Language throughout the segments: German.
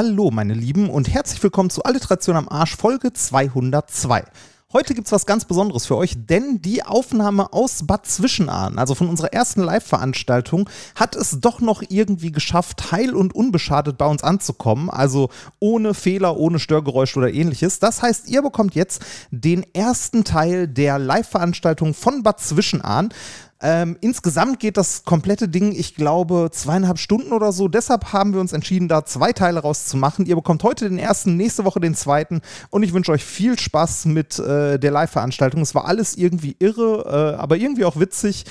Hallo, meine Lieben, und herzlich willkommen zu Alliteration am Arsch, Folge 202. Heute gibt es was ganz Besonderes für euch, denn die Aufnahme aus Bad Zwischenahn, also von unserer ersten Live-Veranstaltung, hat es doch noch irgendwie geschafft, heil und unbeschadet bei uns anzukommen. Also ohne Fehler, ohne Störgeräusche oder ähnliches. Das heißt, ihr bekommt jetzt den ersten Teil der Live-Veranstaltung von Bad Zwischenahn. Ähm, insgesamt geht das komplette Ding, ich glaube, zweieinhalb Stunden oder so. Deshalb haben wir uns entschieden, da zwei Teile rauszumachen. Ihr bekommt heute den ersten, nächste Woche den zweiten. Und ich wünsche euch viel Spaß mit äh, der Live-Veranstaltung. Es war alles irgendwie irre, äh, aber irgendwie auch witzig.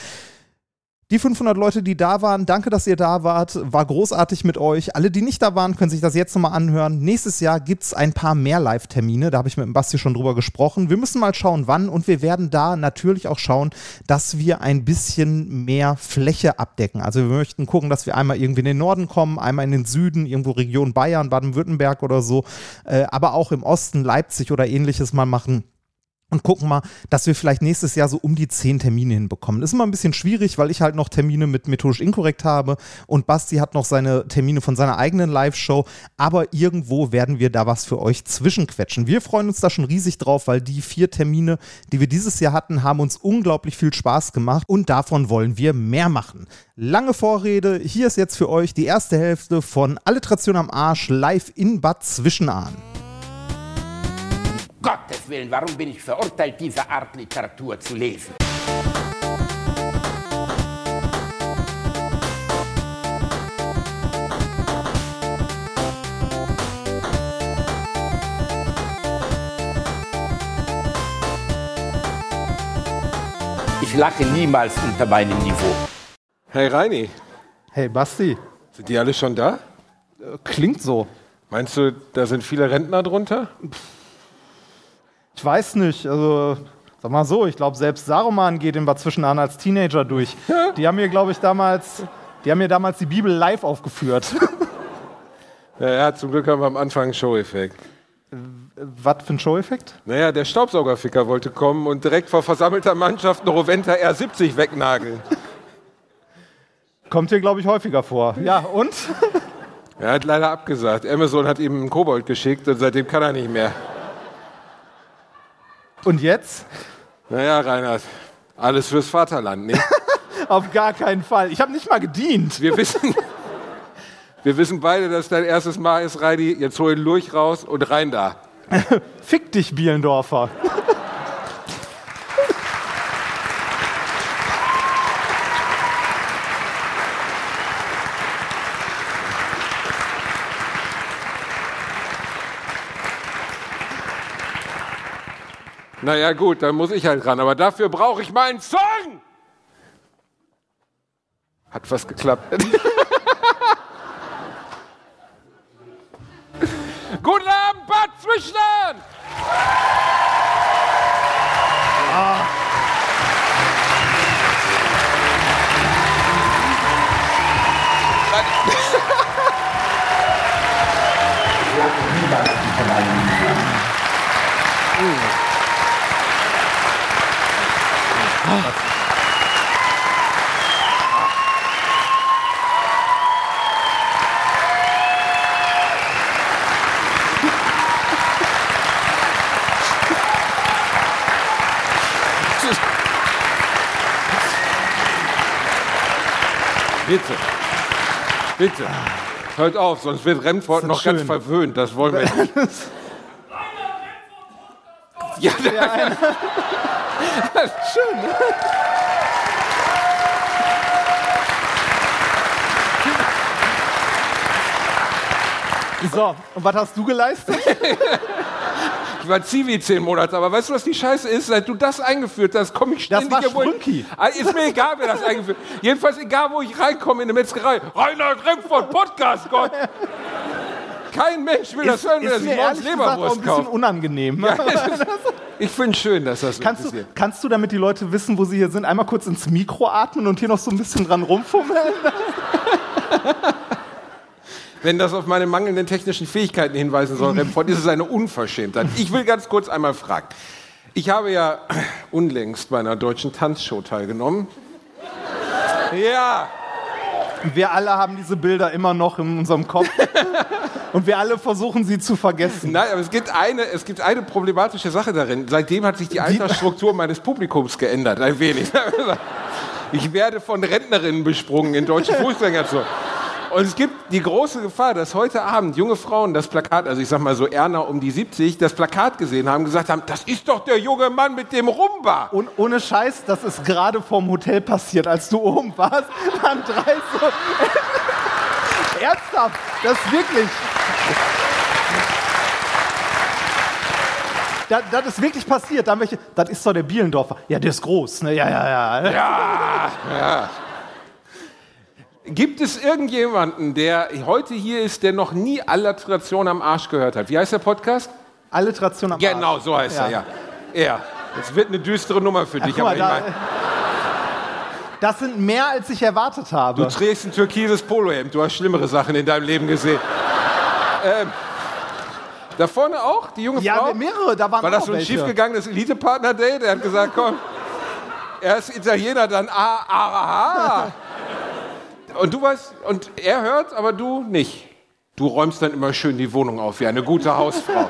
Die 500 Leute, die da waren, danke, dass ihr da wart. War großartig mit euch. Alle, die nicht da waren, können sich das jetzt nochmal anhören. Nächstes Jahr gibt es ein paar mehr Live-Termine. Da habe ich mit dem Basti schon drüber gesprochen. Wir müssen mal schauen, wann. Und wir werden da natürlich auch schauen, dass wir ein bisschen mehr Fläche abdecken. Also wir möchten gucken, dass wir einmal irgendwie in den Norden kommen, einmal in den Süden, irgendwo Region Bayern, Baden-Württemberg oder so. Äh, aber auch im Osten, Leipzig oder ähnliches mal machen und gucken mal, dass wir vielleicht nächstes Jahr so um die zehn Termine hinbekommen. Das ist immer ein bisschen schwierig, weil ich halt noch Termine mit methodisch inkorrekt habe und Basti hat noch seine Termine von seiner eigenen Live-Show, aber irgendwo werden wir da was für euch zwischenquetschen. Wir freuen uns da schon riesig drauf, weil die vier Termine, die wir dieses Jahr hatten, haben uns unglaublich viel Spaß gemacht und davon wollen wir mehr machen. Lange Vorrede, hier ist jetzt für euch die erste Hälfte von Alliteration am Arsch live in Bad Zwischenahn. Gottes Willen, warum bin ich verurteilt, diese Art Literatur zu lesen? Ich lache niemals unter meinem Niveau. Hey Reini, Hey Basti, sind die alle schon da? klingt so. Meinst du, da sind viele Rentner drunter? Ich weiß nicht, also sag mal so, ich glaube selbst Saruman geht in Bad Zwischenahn als Teenager durch. Die haben mir, glaube ich, damals, die haben mir damals die Bibel live aufgeführt. Ja, ja, zum Glück haben wir am Anfang einen Show-Effekt. Was für ein Show-Effekt? Naja, der Staubsaugerficker wollte kommen und direkt vor versammelter Mannschaft eine Roventa R70 wegnageln. Kommt hier, glaube ich, häufiger vor. Ja, und? Er hat leider abgesagt. Amazon hat ihm einen Kobold geschickt und seitdem kann er nicht mehr. Und jetzt? Naja, Reinhard, alles fürs Vaterland, nicht? Auf gar keinen Fall. Ich habe nicht mal gedient. Wir wissen, wir wissen beide, dass dein erstes Mal ist, Reini. Jetzt hol den Lurch raus und rein da. Fick dich, Bielendorfer. Naja, gut, dann muss ich halt ran. Aber dafür brauche ich mal einen Song! Hat fast geklappt. Guten Abend, Bad Bitte. Bitte. Hört auf, sonst wird Remford noch ganz schön. verwöhnt. Das wollen wir nicht. Ja, Schön. ne? So, und was hast du geleistet? ich war Zivi zehn Monate, aber weißt du, was die Scheiße ist? Seit du das eingeführt hast, komme ich Das ständig war wo ich- Sprünki. Ah, Ist mir egal, wer das eingeführt. Jedenfalls egal, wo ich reinkomme in eine Metzgerei. Reinhard Remford, Podcast, Gott. Kein Mensch will das hören, wenn er ist sich mir morgens ehrlich gesagt auch ein Leberwurst bisschen unangenehm. Ja, ist- ich finde es schön, dass das so Kannst du, passiert. kannst du, damit die Leute wissen, wo sie hier sind, einmal kurz ins Mikro atmen und hier noch so ein bisschen dran rumfummeln? Wenn das auf meine mangelnden technischen Fähigkeiten hinweisen soll, Remford, ist es eine Unverschämtheit. Ich will ganz kurz einmal fragen. Ich habe ja unlängst bei einer deutschen Tanzshow teilgenommen. Ja, Wir alle haben diese Bilder immer noch in unserem Kopf. Und wir alle versuchen sie zu vergessen. Nein, aber es gibt eine, es gibt eine problematische Sache darin. Seitdem hat sich die Altersstruktur meines Publikums geändert, ein wenig. Ich werde von Rentnerinnen besprungen in deutschen Fußgängerzonen. Und es gibt die große Gefahr, dass heute Abend junge Frauen das Plakat, also ich sag mal so Erna um die 70, das Plakat gesehen haben, gesagt haben, das ist doch der junge Mann mit dem Rumba. Und ohne Scheiß, das ist gerade vorm Hotel passiert, als du oben warst. Dann drei so. Ernsthaft, das ist wirklich. Das, das ist wirklich passiert. Da welche, das ist doch der Bielendorfer. Ja, der ist groß. Ne? Ja, ja, ja. Ja, ja. Gibt es irgendjemanden, der heute hier ist, der noch nie Alliteration am Arsch gehört hat? Wie heißt der Podcast? Alliteration am Genau, Arsch. so heißt Ja. er, ja. Er. Das wird eine düstere Nummer für dich, mal, aber ich da, meine, das sind mehr, als ich erwartet habe. du trägst ein türkises Polohemd, du hast schlimmere Sachen in deinem Leben gesehen. ähm, da vorne auch, die junge ja, Frau? mehrere, da waren War das so ein welche. schiefgegangenes Elite-Partner-Date? Er hat gesagt, komm, er ist Italiener, dann ah, aha. Und du weißt, und er hört, aber du nicht. Du räumst dann immer schön die Wohnung auf, wie eine gute Hausfrau.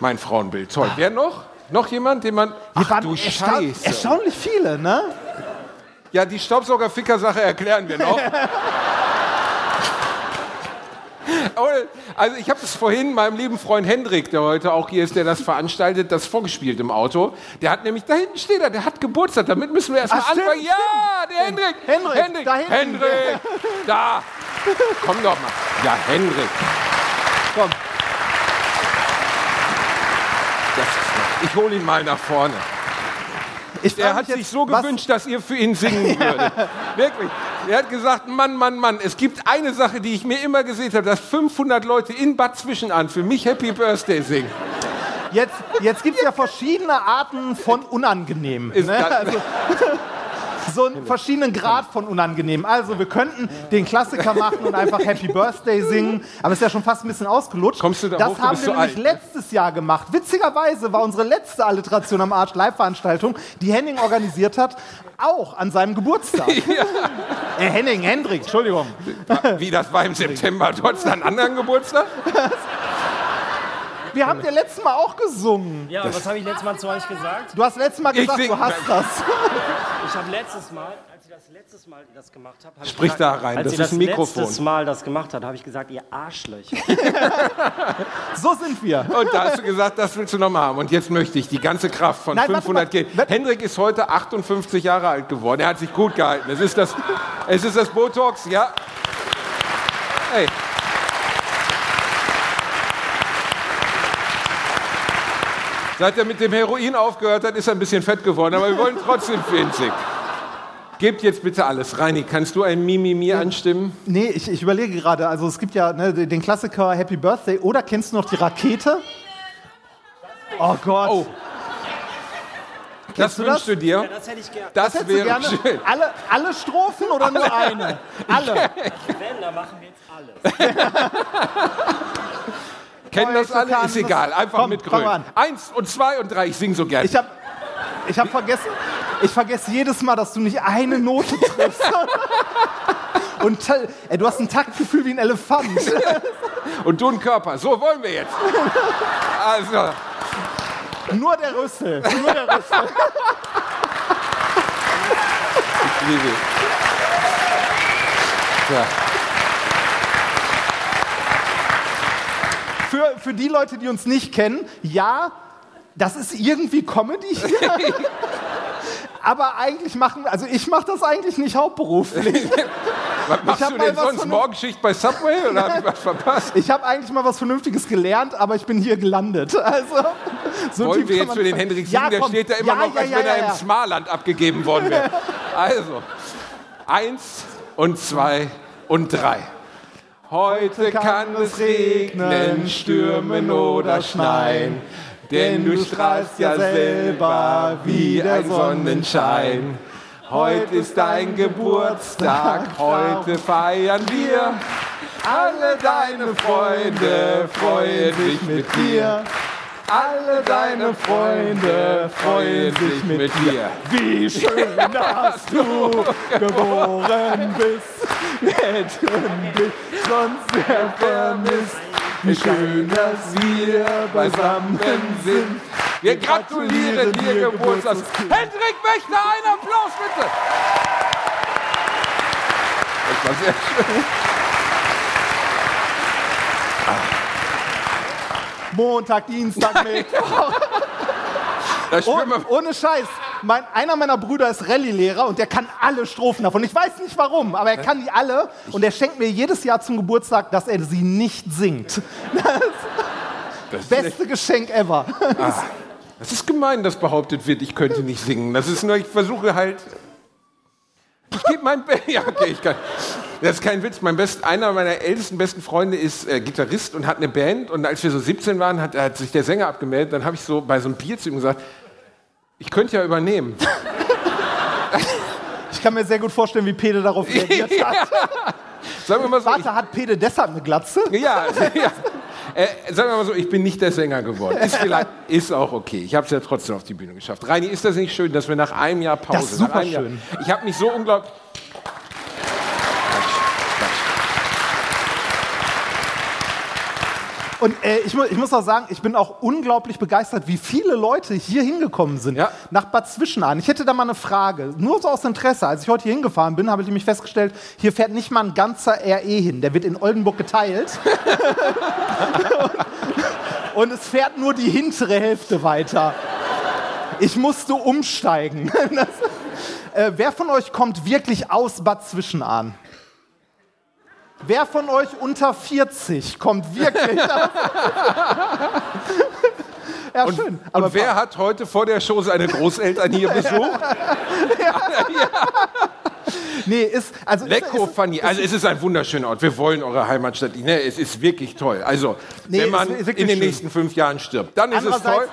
Mein Frauenbild, toll. Wer noch? Noch jemand, den man... Ach du Scheiße. erstaunlich viele, ne? Ja, die Staubsauger-Ficker-Sache erklären wir noch. Also ich habe es vorhin meinem lieben Freund Hendrik, der heute auch hier ist, der das veranstaltet, das vorgespielt im Auto. Der hat nämlich, da hinten steht er, der hat Geburtstag, damit müssen wir erstmal Ach, stimmt, anfangen. Ja, der Hendrik. Hendrik, da hinten. Hendrik, da. Komm doch mal. Ja, Hendrik. Komm. Ich hole ihn mal nach vorne. Ich Er hat sich so gewünscht, dass ihr für ihn singen würdet. Wirklich. Er hat gesagt, Mann, Mann, Mann, es gibt eine Sache, die ich mir immer gesehen habe, dass 500 Leute in Bad Zwischenahn für mich Happy Birthday singen. Jetzt, jetzt gibt es ja verschiedene Arten von unangenehm. Ist Ne? das- Also, so einen verschiedenen Grad von unangenehm. Also wir könnten den Klassiker machen und einfach Happy Birthday singen, aber ist ja schon fast ein bisschen ausgelutscht. Kommst du da das hoch? Haben wir nämlich alt, letztes Jahr gemacht. Witzigerweise war unsere letzte Alliteration am Arsch Live-Veranstaltung, die Henning organisiert hat, auch an seinem Geburtstag. Äh, Henning, Hendrik, Entschuldigung. Wie das war im September. Du hattest einen anderen Geburtstag? Wir haben dir letztes Mal auch gesungen. Ja, und was habe ich letztes Mal zu euch gesagt? Du hast letztes Mal Ich gesagt, du hast das. Ich habe letztes Mal, als ihr das letztes Mal das gemacht habt, hab ich Sprich gesagt, da rein, als das ist ein Mikrofon. letztes Mal das gemacht habt, habe ich gesagt, ihr Arschlöcher. So sind wir. Und da hast du gesagt, das willst du nochmal haben. Und jetzt möchte ich die ganze Kraft von Nein, warte 500 mal. gehen. Warte. Hendrik ist heute 58 Jahre alt geworden. Er hat sich gut gehalten. Es ist das, es ist das Botox, ja. Hey. Seit er mit dem Heroin aufgehört hat, ist er ein bisschen fett geworden, aber wir wollen trotzdem winzig. Gebt jetzt bitte alles. Reini, kannst du ein Mimimi anstimmen? Nee, ich, ich überlege gerade, also es gibt ja ne, den Klassiker Happy Birthday oder kennst du noch die Rakete? Oh Gott. Oh. Das du wünschst das? du dir? Das hätte ich gerne. Das, Hättest du wäre gerne schön. alle, alle Strophen oder nur eine? Alle. Wenn, dann machen wir jetzt alles. Kennen das alle? Ist egal. Einfach Komm, mit Grün. Eins und zwei und drei. Ich sing so gern. Ich habe ich hab vergessen, ich vergesse jedes Mal, dass du nicht eine Note triffst. Und ey, du hast ein Taktgefühl wie ein Elefant. und du ein Körper. So wollen wir jetzt. Also, Nur der Rüssel. Nur der Rüssel. ich liebe. Ja. Für, für die Leute, die uns nicht kennen, ja, das ist irgendwie Comedy hier. Aber eigentlich machen, also ich mache das eigentlich nicht hauptberuflich. Was machst du denn sonst? Morgenschicht bei Subway oder habe ich was verpasst? Ich habe eigentlich mal was Vernünftiges gelernt, aber ich bin hier gelandet. Also, so Wollen wir jetzt für den Hendrik? Ja, Der steht da immer Ja, noch, ja, als wenn er im. Smarland abgegeben worden wäre. Also, eins und zwei und drei. Heute kann es regnen, stürmen oder schneien, denn du strahlst ja selber wie der Sonnenschein. Heute ist dein Geburtstag, heute feiern wir. Alle deine Freunde freuen sich mit dir. Alle deine Freunde freuen sich mit dir. Wie schön, dass du geboren bist. Hätten dich sonst sehr vermisst. Wie schön, dass wir beisammen sind. Wir gratulieren dir, Geburtstags. Hendrik Wächter, einen Applaus bitte. Das war sehr schön. Montag, Dienstag, Mittwoch. Und, ohne Scheiß. Mein, einer meiner Brüder ist Rallye-Lehrer und der kann alle Strophen davon. Ich weiß nicht warum, aber er kann die alle und er schenkt mir jedes Jahr zum Geburtstag, dass er sie nicht singt. das, ist Beste Geschenk ever. das ist gemein, dass behauptet wird, ich könnte nicht singen. Das ist nur, ich versuche halt. Ich gebe mein Be Ja, okay, ich kann. Das ist kein Witz. Mein best, einer meiner ältesten besten Freunde ist äh, Gitarrist und hat eine Band. Und als wir so 17 waren, hat, hat sich der Sänger abgemeldet. Dann habe ich so bei so einem Bier zu ihm gesagt, ich könnte ja übernehmen. Ich kann mir sehr gut vorstellen, wie Pede darauf reagiert hat. Sagen wir mal so, Warte, hat Pede deshalb eine Glatze? Ja, ja. Äh, sagen wir mal so, ich bin nicht der Sänger geworden. Ist, vielleicht, ist auch okay. Ich habe es ja trotzdem auf die Bühne geschafft. Reini, ist das nicht schön, dass wir nach einem Jahr Pause... Das ist super einem Jahr- schön. Ich habe mich so unglaublich... Und äh, ich, mu ich muss auch sagen, ich bin auch unglaublich begeistert, wie viele Leute hier hingekommen sind. Ja. Nach Bad Zwischenahn. Ich hätte da mal eine Frage. Nur so aus Interesse. Als ich heute hier hingefahren bin, habe ich nämlich festgestellt, hier fährt nicht mal ein ganzer RE hin. Der wird in Oldenburg geteilt. Und es fährt nur die hintere Hälfte weiter. Ich musste umsteigen. Das, äh, wer von euch kommt wirklich aus Bad Zwischenahn? Wer von euch unter 40 kommt wirklich ja, schön. Aber Und wer hat heute vor der Show seine Großeltern hier besucht? nee, ist also Lecco ist, Fanny. Also es ist ein wunderschöner Ort. Wir wollen eure Heimatstadt. Ne, es ist wirklich toll. Also Nee, wenn man in den schön. nächsten fünf Jahren stirbt, dann ist es toll.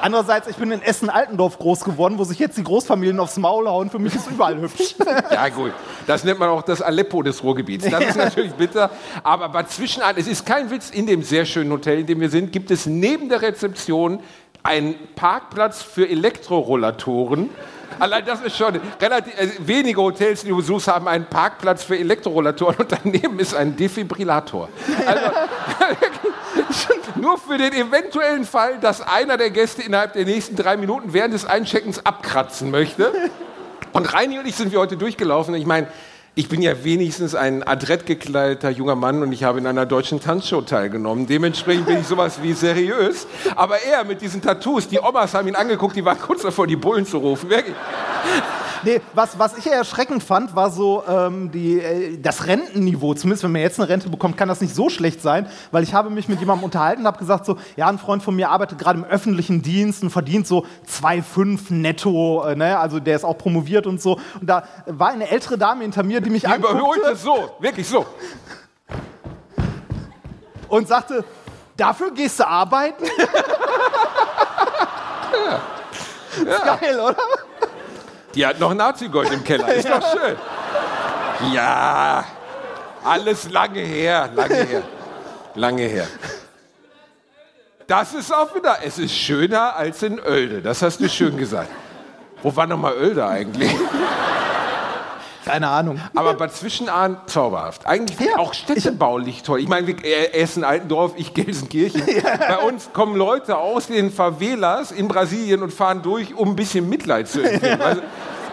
Andererseits, ich bin in Essen-Altendorf groß geworden, wo sich jetzt die Großfamilien aufs Maul hauen. Für mich ist überall hübsch. Ja gut, das nennt man auch das Aleppo des Ruhrgebiets. Das ist natürlich bitter. Aber Bad Zwischenahn, es ist kein Witz, in dem sehr schönen Hotel, in dem wir sind, gibt es neben der Rezeption einen Parkplatz für Elektrorollatoren. Allein das ist schon relativ, also wenige Hotels, die du besuchst, haben einen Parkplatz für Elektrorollatoren und daneben ist ein Defibrillator. Also, nur für den eventuellen Fall, dass einer der Gäste innerhalb der nächsten drei Minuten während des Eincheckens abkratzen möchte. Und Reini und ich sind wir heute durchgelaufen. Ich meine, ich bin ja wenigstens ein adrett gekleideter junger Mann und ich habe in einer deutschen Tanzshow teilgenommen. Dementsprechend bin ich sowas wie seriös. Aber er mit diesen Tattoos, die Omas haben ihn angeguckt, die waren kurz davor, die Bullen zu rufen. Wirklich. Nee, was, was ich erschreckend fand, war so ähm, die, äh, das Rentenniveau. Zumindest wenn man jetzt eine Rente bekommt, kann das nicht so schlecht sein, weil ich habe mich mit jemandem unterhalten und habe gesagt so, ja, ein Freund von mir arbeitet gerade im öffentlichen Dienst und verdient so 2,5 netto, äh, ne? also der ist auch promoviert und so. Und da war eine ältere Dame hinter mir, die mich Die überholte anguckte so, wirklich so. und sagte, dafür gehst du arbeiten? Ist geil, oder? Die hat noch Nazi-Gold im Keller. Ist doch schön. Ja, alles lange her, lange her, lange her. Das ist auch wieder, es ist schöner als in Oelde. Das hast du schön gesagt. Wo war nochmal Oelde eigentlich? Keine Ahnung. Aber Bad Zwischenahn, zauberhaft. Eigentlich Ja, auch städtebaulich toll. Ich meine, wir- äh, Essen, Altendorf, ich Gelsenkirchen. Bei uns kommen Leute aus den Favelas in Brasilien und fahren durch, um ein bisschen Mitleid zu empfinden. Also,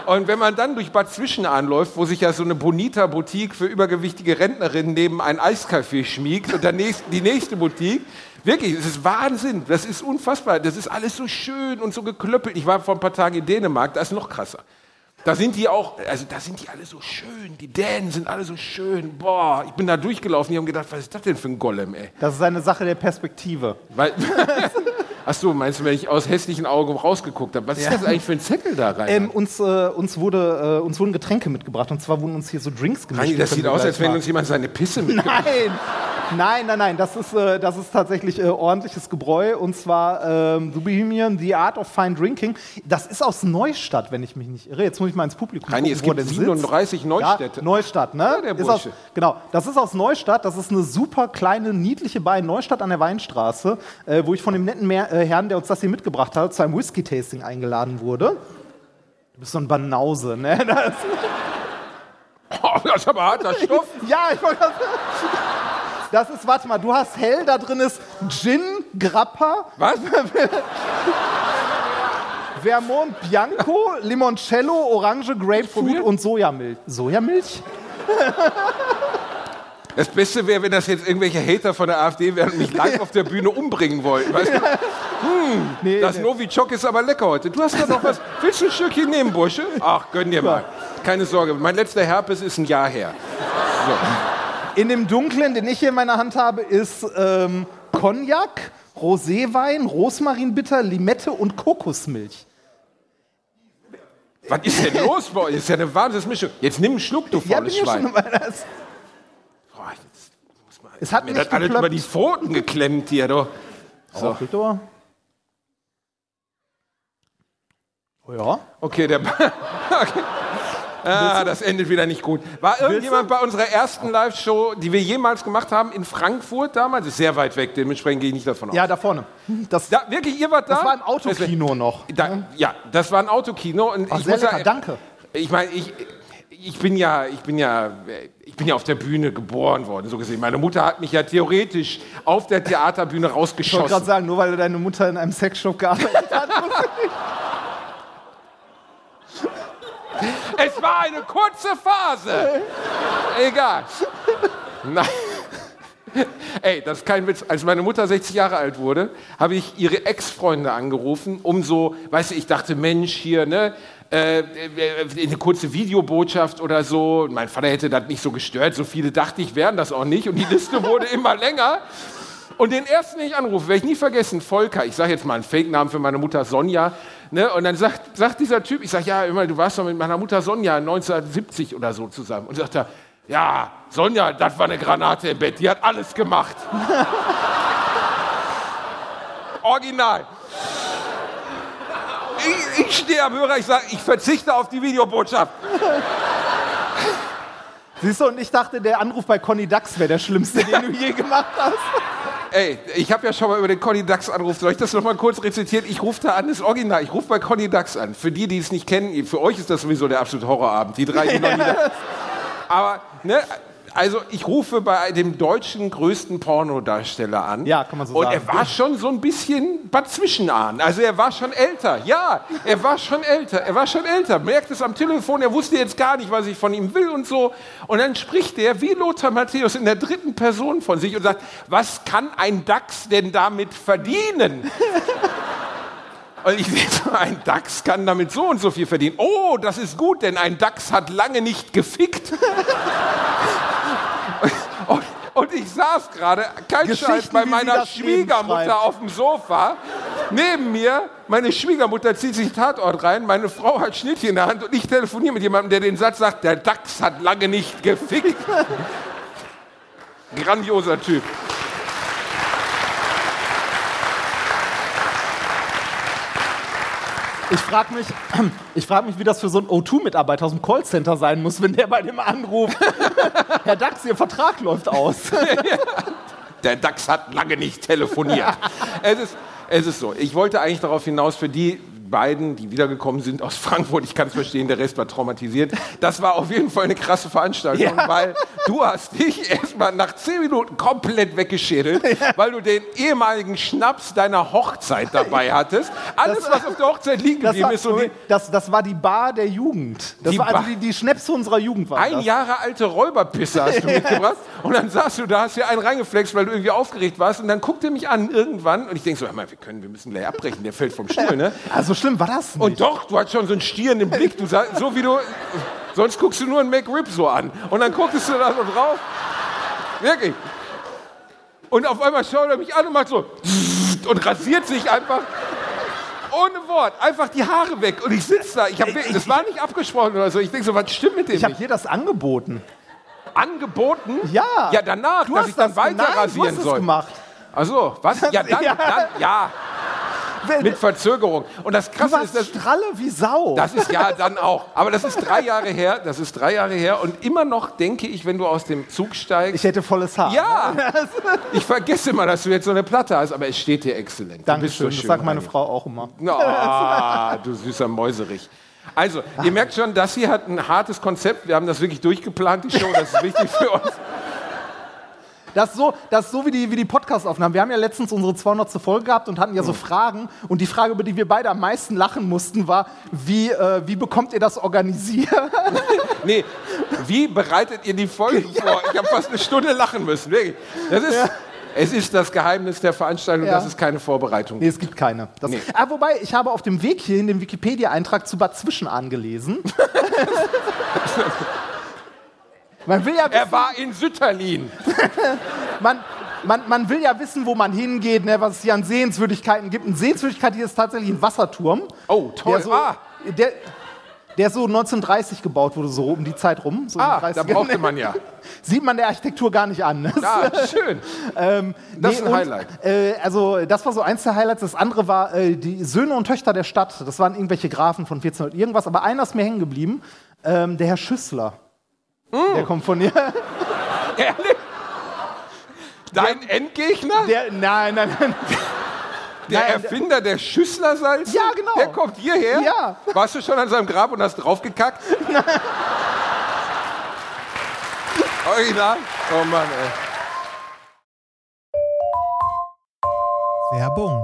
und wenn man dann durch Bad Zwischenahn läuft, wo sich ja so eine Bonita-Boutique für übergewichtige Rentnerinnen neben ein Eiscafé schmiegt und dann die nächste Boutique, wirklich, es ist Wahnsinn, das ist unfassbar. Das ist alles so schön und so geklöppelt. Ich war vor ein paar Tagen in Dänemark, da ist noch krasser. Da sind die auch, also da sind die alle so schön. Die Dänen sind alle so schön. Boah, ich bin da durchgelaufen, die haben gedacht, was ist das denn für ein Golem, ey? Das ist eine Sache der Perspektive. Weil, Ach so, meinst du, wenn ich aus hässlichen Augen rausgeguckt habe? Was ist Ja. das eigentlich für ein Zettel da rein? Ähm, uns, äh, uns, wurde, äh, uns wurden Getränke mitgebracht und zwar wurden uns hier so Drinks gemischt. Reini, das sieht aus, als wenn uns jemand seine Pisse mitgebracht Nein! Nein, nein, nein, das ist, äh, das ist tatsächlich äh, ordentliches Gebräu und zwar ähm, The Bohemian, The Art of Fine Drinking. Das ist aus Neustadt, wenn ich mich nicht irre. Jetzt muss ich mal ins Publikum Heini, gucken, es gibt der sitzt. 37 Neustädte. Ja, Neustadt, ne? Ja, der ist aus, genau, das ist aus Neustadt. Das ist eine super kleine, niedliche Bar in Neustadt an der Weinstraße, äh, wo ich von dem netten Mer äh, Herrn, der uns das hier mitgebracht hat, zu einem Whisky-Tasting eingeladen wurde. Du bist so ein Banause, ne? Das, Oh, das ist aber harter Stoff. ja, ich wollte das. Das ist, warte mal, du hast hell, da drin ist Gin, Grappa, Was? Vermont Bianco, Limoncello, Orange, Grapefruit und Sojamilch. Sojamilch? Das Beste wäre, wenn das jetzt irgendwelche Hater von der AfD wären und mich live auf der Bühne umbringen wollten. Weißt du? Nee, Das nee. Novichok ist aber lecker heute. Du hast da noch was. Willst du ein Stückchen nehmen, Bursche? Ach, gönn dir mal. Keine Sorge, mein letzter Herpes ist ein Jahr her. In dem dunklen, den ich hier in meiner Hand habe, ist ähm, Cognac, Roséwein, Rosmarinbitter, Limette und Kokosmilch. Was ist denn los bei euch? Das ist ja eine Wahnsinnsmischung. Jetzt nimm einen Schluck, du Ja, bin faules ja Schwein. schon mal das. Boah, jetzt Es hat mir nicht das alles über die. Pfoten geklemmt hier, du. So. Oh, Victor. Oh ja. Okay, der. okay. Ah, das endet wieder nicht gut. War irgendjemand bei unserer ersten Live-Show, die wir jemals gemacht haben, in Frankfurt damals? Ist sehr weit weg, dementsprechend gehe ich nicht davon aus. Ja, da vorne. Das, Da, wirklich, ihr wart da? das war ein Autokino noch. Da, ja, das war ein Autokino und Ach, ich muss lecker, sagen, danke. Ich meine, ich, ich bin ja, ich bin ja, ich bin ja auf der Bühne geboren worden, so gesehen. Meine Mutter hat mich ja theoretisch auf der Theaterbühne Ich wollte gerade rausgeschossen. sagen, nur weil deine Mutter in einem Sexshop gearbeitet hat. Es war eine kurze Phase. Egal. Nein. Ey, das ist kein Witz. Als meine Mutter 60 Jahre alt wurde, habe ich ihre Ex-Freunde angerufen, um so, weißt du, ich dachte, Mensch, hier, ne, äh, äh, eine kurze Videobotschaft oder so. Mein Vater hätte das nicht so gestört. So viele dachte ich, wären das auch nicht. Und die Liste wurde immer länger. Und den ersten, den ich anrufe, werde ich nie vergessen, Volker. Ich sage jetzt mal einen Fake-Namen für meine Mutter Sonja. Ne? Und dann sagt, sagt dieser Typ, ich sage, ja, immer, du warst doch mit meiner Mutter Sonja 1970 oder so zusammen. Und sagt er, ja, Sonja, das war eine Granate im Bett, die hat alles gemacht. Original. Ich, ich stehe am Hörer, ich sage, ich verzichte auf die Videobotschaft. Siehst du, und ich dachte, der Anruf bei Conny Dax wäre der schlimmste, den du je gemacht hast. Ey, ich habe ja schon mal über den Conny Dax Anruf, soll ich das noch mal kurz rezitieren? Ich rufe da an, das ist Original, ich rufe bei Conny Dax an. Für die, die es nicht kennen, für euch ist das sowieso der absolute Horrorabend. Die drei, die noch nie da- Aber, ne, also ich rufe bei dem deutschen größten Pornodarsteller an. Ja, kann man so Und sagen. er war schon so ein bisschen Bad Zwischenahn. Also er war schon älter. Ja, er war schon älter. Er war schon älter. Merkt es am Telefon, er wusste jetzt gar nicht, was ich von ihm will und so. Und dann spricht er wie Lothar Matthäus in der dritten Person von sich und sagt, was kann ein Dachs denn damit verdienen? Und ich sehe so, ein Dachs kann damit so und so viel verdienen. Oh, das ist gut, denn ein Dachs hat lange nicht gefickt. und, und ich saß gerade, kein Scheiß, bei meiner Schwiegermutter auf dem Sofa. Neben mir, meine Schwiegermutter zieht sich Tatort rein, meine Frau hat Schnittchen in der Hand und ich telefoniere mit jemandem, der den Satz sagt, der Dachs hat lange nicht gefickt. Grandioser Typ. Ich frage mich, ich frag mich, wie das für so einen O2-Mitarbeiter aus dem Callcenter sein muss, wenn der bei dem anruft. Herr Dax, Ihr Vertrag läuft aus. Der DAX hat lange nicht telefoniert. es, ist, es ist so. Ich wollte eigentlich darauf hinaus, für die beiden, die wiedergekommen sind aus Frankfurt, ich kann es verstehen, der Rest war traumatisiert. Das war auf jeden Fall eine krasse Veranstaltung, Ja. weil du hast dich erstmal nach zehn Minuten komplett weggeschädelt, weil du den ehemaligen Schnaps deiner Hochzeit dabei hattest. Alles, Das- was auf der Hochzeit liegen geblieben ist, die, das, das war die Bar der Jugend. Das Die war also die, die Schnäpse unserer Jugend. War Ein das. Jahre alte Räuberpisse hast du mitgebracht und dann saßt du da, hast dir einen reingeflext, weil du irgendwie aufgeregt warst und dann guckt er mich an irgendwann und ich denke so, wir können, wir müssen gleich abbrechen, der fällt vom Stuhl, ne? Also schlimm war das nicht. Und doch, du hast schon so einen stierenden Blick, du sah, so wie du, sonst guckst du nur einen McRib so an und dann guckst du da so drauf, wirklich. Und auf einmal schaut er mich an und macht so und rasiert sich einfach. Ohne Wort, einfach die Haare weg. Und ich sitze da, ich hab, das war nicht abgesprochen oder so. Ich denke so, was stimmt mit dem ich habe dir das angeboten. Angeboten? Ja. Ja, danach, Du dass hast ich dann weiter nein, du rasieren hast es soll. gemacht. Achso, was? Ja, dann, Ja. dann, ja, mit Verzögerung. Und das Krasse ist, dass stralle wie Sau. Das ist ja dann auch. Aber das ist drei Jahre her. Das ist drei Jahre her. Und immer noch denke ich, wenn du aus dem Zug steigst. ich hätte volles Haar. ja, ich vergesse immer, dass du jetzt so eine Platte hast, aber es steht dir exzellent. Dankeschön, so schön das sagt meine. Frau auch immer. Ah, du süßer Mäuserich. Also, ihr merkt schon, das hier hat ein hartes Konzept. Wir haben das wirklich durchgeplant, die Show. Das ist wichtig für uns. Das ist so, das ist so wie die, wie die Podcast-Aufnahmen. Wir haben ja letztens unsere 200. Folge gehabt und hatten ja so Hm. Fragen. Und die Frage, über die wir beide am meisten lachen mussten, war, wie, äh, wie bekommt ihr das organisiert? Nee, wie bereitet ihr die Folgen vor? Ich habe fast eine Stunde lachen müssen. Wirklich. Das ist, Es ist das Geheimnis der Veranstaltung, Ja. dass es keine Vorbereitung Nee, es gibt keine. Nee. ah, wobei, ich habe auf dem Weg hierhin den Wikipedia-Eintrag zu Bad Zwischenahn gelesen. man, will ja Er wissen, war in Sütterlin. man, man, man will ja wissen, wo man hingeht, ne, was es hier an Sehenswürdigkeiten gibt. Eine Sehenswürdigkeit hier ist tatsächlich ein Wasserturm. Oh, toll. Der so, ah, der, der so 1930 gebaut wurde, so um die Zeit rum. So ah, da 30ern. brauchte man ja. Sieht man der Architektur gar nicht an. Ah, schön. Ähm, Das ist ein und, Highlight. Äh, also das war so eins der Highlights. Das andere war äh, die Söhne und Töchter der Stadt. Das waren irgendwelche Grafen von 1400 irgendwas. Aber einer ist mir hängen geblieben. Ähm, der Herr Schüssler. Mm. Der kommt von hier. Ehrlich? Dein Endgegner? Der, nein, nein, nein. Der Nein, Erfinder der Schüsslersalze? Ja, genau. Der kommt hierher? Ja. Warst du schon an seinem Grab und hast draufgekackt? Original? Oh Mann, ey. Werbung.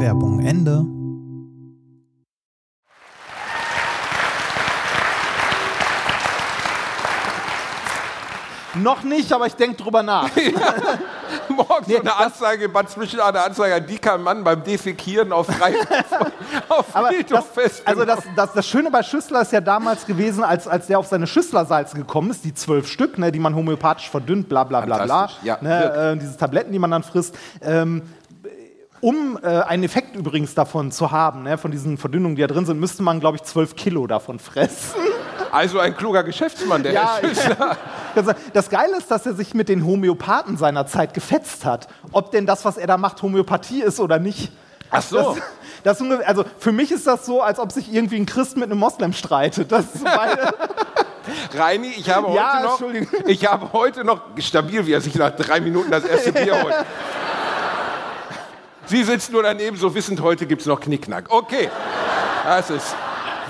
Werbung Ende. Noch nicht, aber ich denke drüber nach. Morgen so eine Anzeige, Bad Zwischen eine Anzeige, ein dicker Mann beim Defekieren auf, frei, auf Aber das, fest. also das, das, das Schöne bei Schüssler ist ja damals gewesen, als, als der auf seine Schüsslersalze gekommen ist, die zwölf Stück, ne, die man homöopathisch verdünnt, bla bla bla bla. Ja, ne, äh, diese Tabletten, die man dann frisst. Ähm, um äh, einen Effekt übrigens davon zu haben, ne, von diesen Verdünnungen, die da drin sind, müsste man, glaube ich, zwölf Kilo davon fressen. Also ein kluger Geschäftsmann, der Ja, Herr Schüssler. Das- Das Geile ist, dass er sich mit den Homöopathen seiner Zeit gefetzt hat. Ob denn das, was er da macht, Homöopathie ist oder nicht. Ach so. Das, das also für mich ist das so, als ob sich irgendwie ein Christ mit einem Moslem streitet. Das ist beide. Reini, ich habe, Ja, heute noch, ich habe heute noch, stabil, wie er sich nach drei Minuten das erste Bier holt. Sie sitzt nur daneben, so wissend, heute gibt es noch Knickknack. Okay, das ist,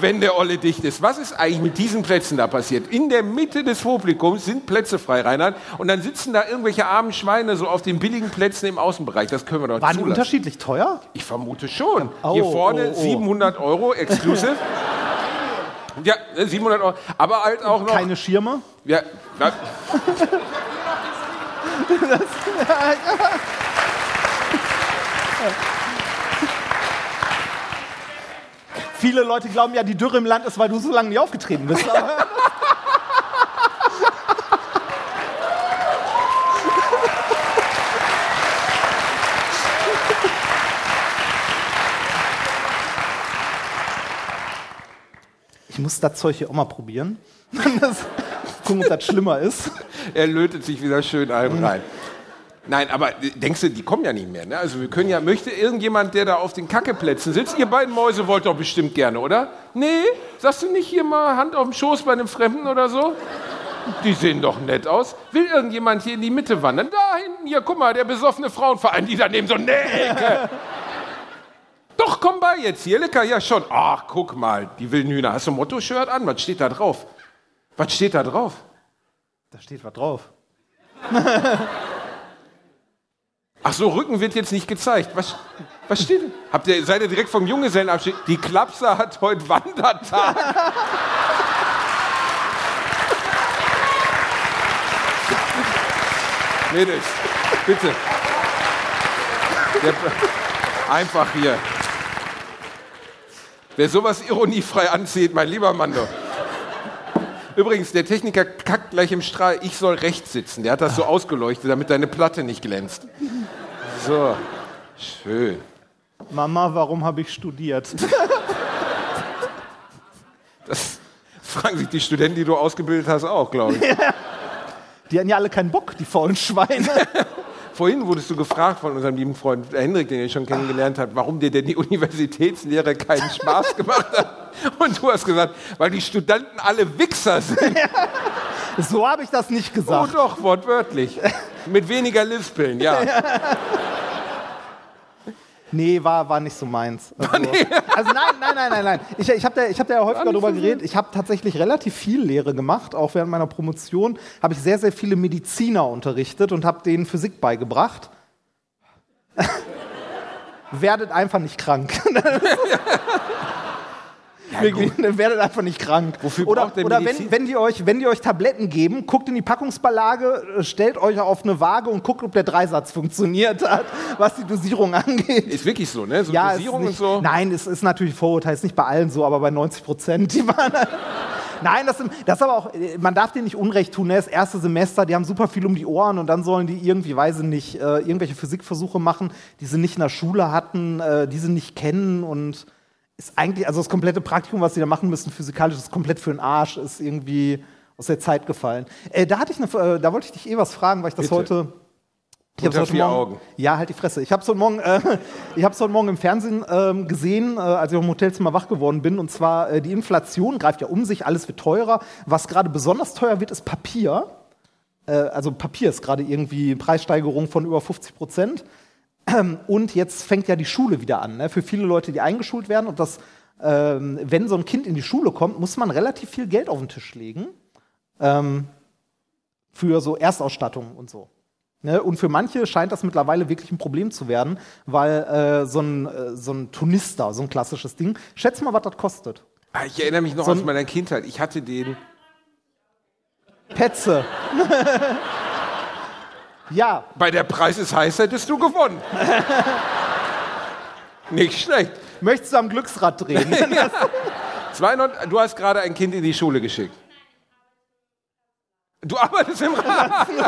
wenn der Olle dicht ist. Was ist eigentlich mit diesen Plätzen da passiert? In der Mitte des Publikums sind Plätze frei, Reinhard, und dann sitzen da irgendwelche armen Schweine so auf den billigen Plätzen im Außenbereich. Das können wir doch Waren die zulassen. unterschiedlich teuer? Ich vermute schon. Oh, Hier vorne oh, oh. 700 Euro exclusive. Ja, 700 Euro. Aber halt auch noch. Keine Schirme? Ja, na, Viele Leute glauben ja, die Dürre im Land ist, weil du so lange nicht aufgetreten bist. ich muss das Zeug hier auch mal probieren. Gucken, ob das schlimmer ist. Er lötet sich wieder schön allem mhm. rein. Nein, aber denkst du, die kommen ja nicht mehr. Ne? Also wir können ja, möchte irgendjemand, der da auf den Kackeplätzen sitzt, ihr beiden Mäuse wollt doch bestimmt gerne, oder? Nee, sagst du nicht hier mal Hand auf dem Schoß bei einem Fremden oder so? Die sehen doch nett aus. Will irgendjemand hier in die Mitte wandern? Da hinten, hier, guck mal, der besoffene Frauenverein, die daneben so eine Ecke. Doch, komm bei jetzt hier, lecker, ja schon. Ach, guck mal, die wilden Hühner. Hast du ein Motto-Shirt an? Was steht da drauf? Was steht da drauf? Da steht was drauf. Ach so, Rücken wird jetzt nicht gezeigt. Was, was steht denn? Habt ihr, seid ihr direkt vom Junggesellenabschied? Die Klapse hat heute Wandertag. Mädels, bitte. Einfach hier. Wer sowas ironiefrei anzieht, mein lieber Mann doch. Übrigens, der Techniker kackt gleich im Strahl, ich soll rechts sitzen. Der hat das so ausgeleuchtet, damit deine Platte nicht glänzt. So, schön. Mama, warum habe ich studiert? Das fragen sich die Studenten, die du ausgebildet hast, auch, glaube ich. Die hatten ja alle keinen Bock, die faulen Schweine. Vorhin wurdest du gefragt von unserem lieben Freund Hendrik, den ihr schon kennengelernt habt, warum dir denn die Universitätslehre keinen Spaß gemacht hat. Und du hast gesagt, weil die Studenten alle Wichser sind. So habe ich das nicht Oh gesagt. doch, wortwörtlich. Mit weniger Lispeln, ja. Nee, war, war nicht so meins. Also, also nein, nein, nein, nein, nein. Ich, ich habe da, ich hab da ja häufiger drüber geredet. Ich habe tatsächlich relativ viel Lehre gemacht. Auch während meiner Promotion habe ich sehr, sehr viele Mediziner unterrichtet und habe denen Physik beigebracht. Werdet einfach nicht krank. Wirklich, werdet einfach nicht krank. Wofür oder oder wenn, wenn, die euch, wenn die euch Tabletten geben, guckt in die Packungsbeilage, äh, stellt euch auf eine Waage und guckt, ob der Dreisatz funktioniert hat, was die Dosierung angeht. Ist wirklich so, ne? So Ja, Dosierung nicht, und so. Nein, es ist natürlich Vorurteil, ist nicht bei allen so, aber bei 90 Prozent, die waren. Nein, das, das ist aber auch, äh, man darf denen nicht Unrecht tun, ne? das erste Semester, die haben super viel um die Ohren und dann sollen die irgendwie, weiß ich nicht, äh, irgendwelche Physikversuche machen, die sie nicht in der Schule hatten, äh, die sie nicht kennen und ist eigentlich, also das komplette Praktikum, was sie da machen müssen, physikalisch, ist komplett für den Arsch, ist irgendwie aus der Zeit gefallen. Äh, da hatte ich eine, äh, da wollte ich dich eh was fragen, weil ich das Bitte. heute. Ich Unter heute vier Morgen, Augen. Ja, halt die Fresse. Ich habe es heute Morgen, äh, ich hab's heute Morgen im Fernsehen ähm, gesehen, äh, als ich dem Hotelzimmer wach geworden bin. Und zwar äh, die Inflation greift ja um sich, alles wird teurer. Was gerade besonders teuer wird, ist Papier. Äh, also Papier ist gerade irgendwie Preissteigerung von über 50 Prozent. Und jetzt fängt ja die Schule wieder an. Ne? Für viele Leute, die eingeschult werden. Und das, ähm, wenn so ein Kind in die Schule kommt, muss man relativ viel Geld auf den Tisch legen. Ähm, für so Erstausstattung und so. Ne? Und für manche scheint das mittlerweile wirklich ein Problem zu werden, weil äh, so, ein, äh, so ein Tunister, so ein klassisches Ding, schätz mal, was das kostet. Ah, Ich erinnere mich noch So aus ein- meiner Kindheit. Ich hatte den. Petze. ja, Bei der Preis ist heiß, hättest du gewonnen. Nicht schlecht. möchtest du am Glücksrad drehen? 200, du hast gerade ein Kind in die Schule geschickt. Du arbeitest im Rat.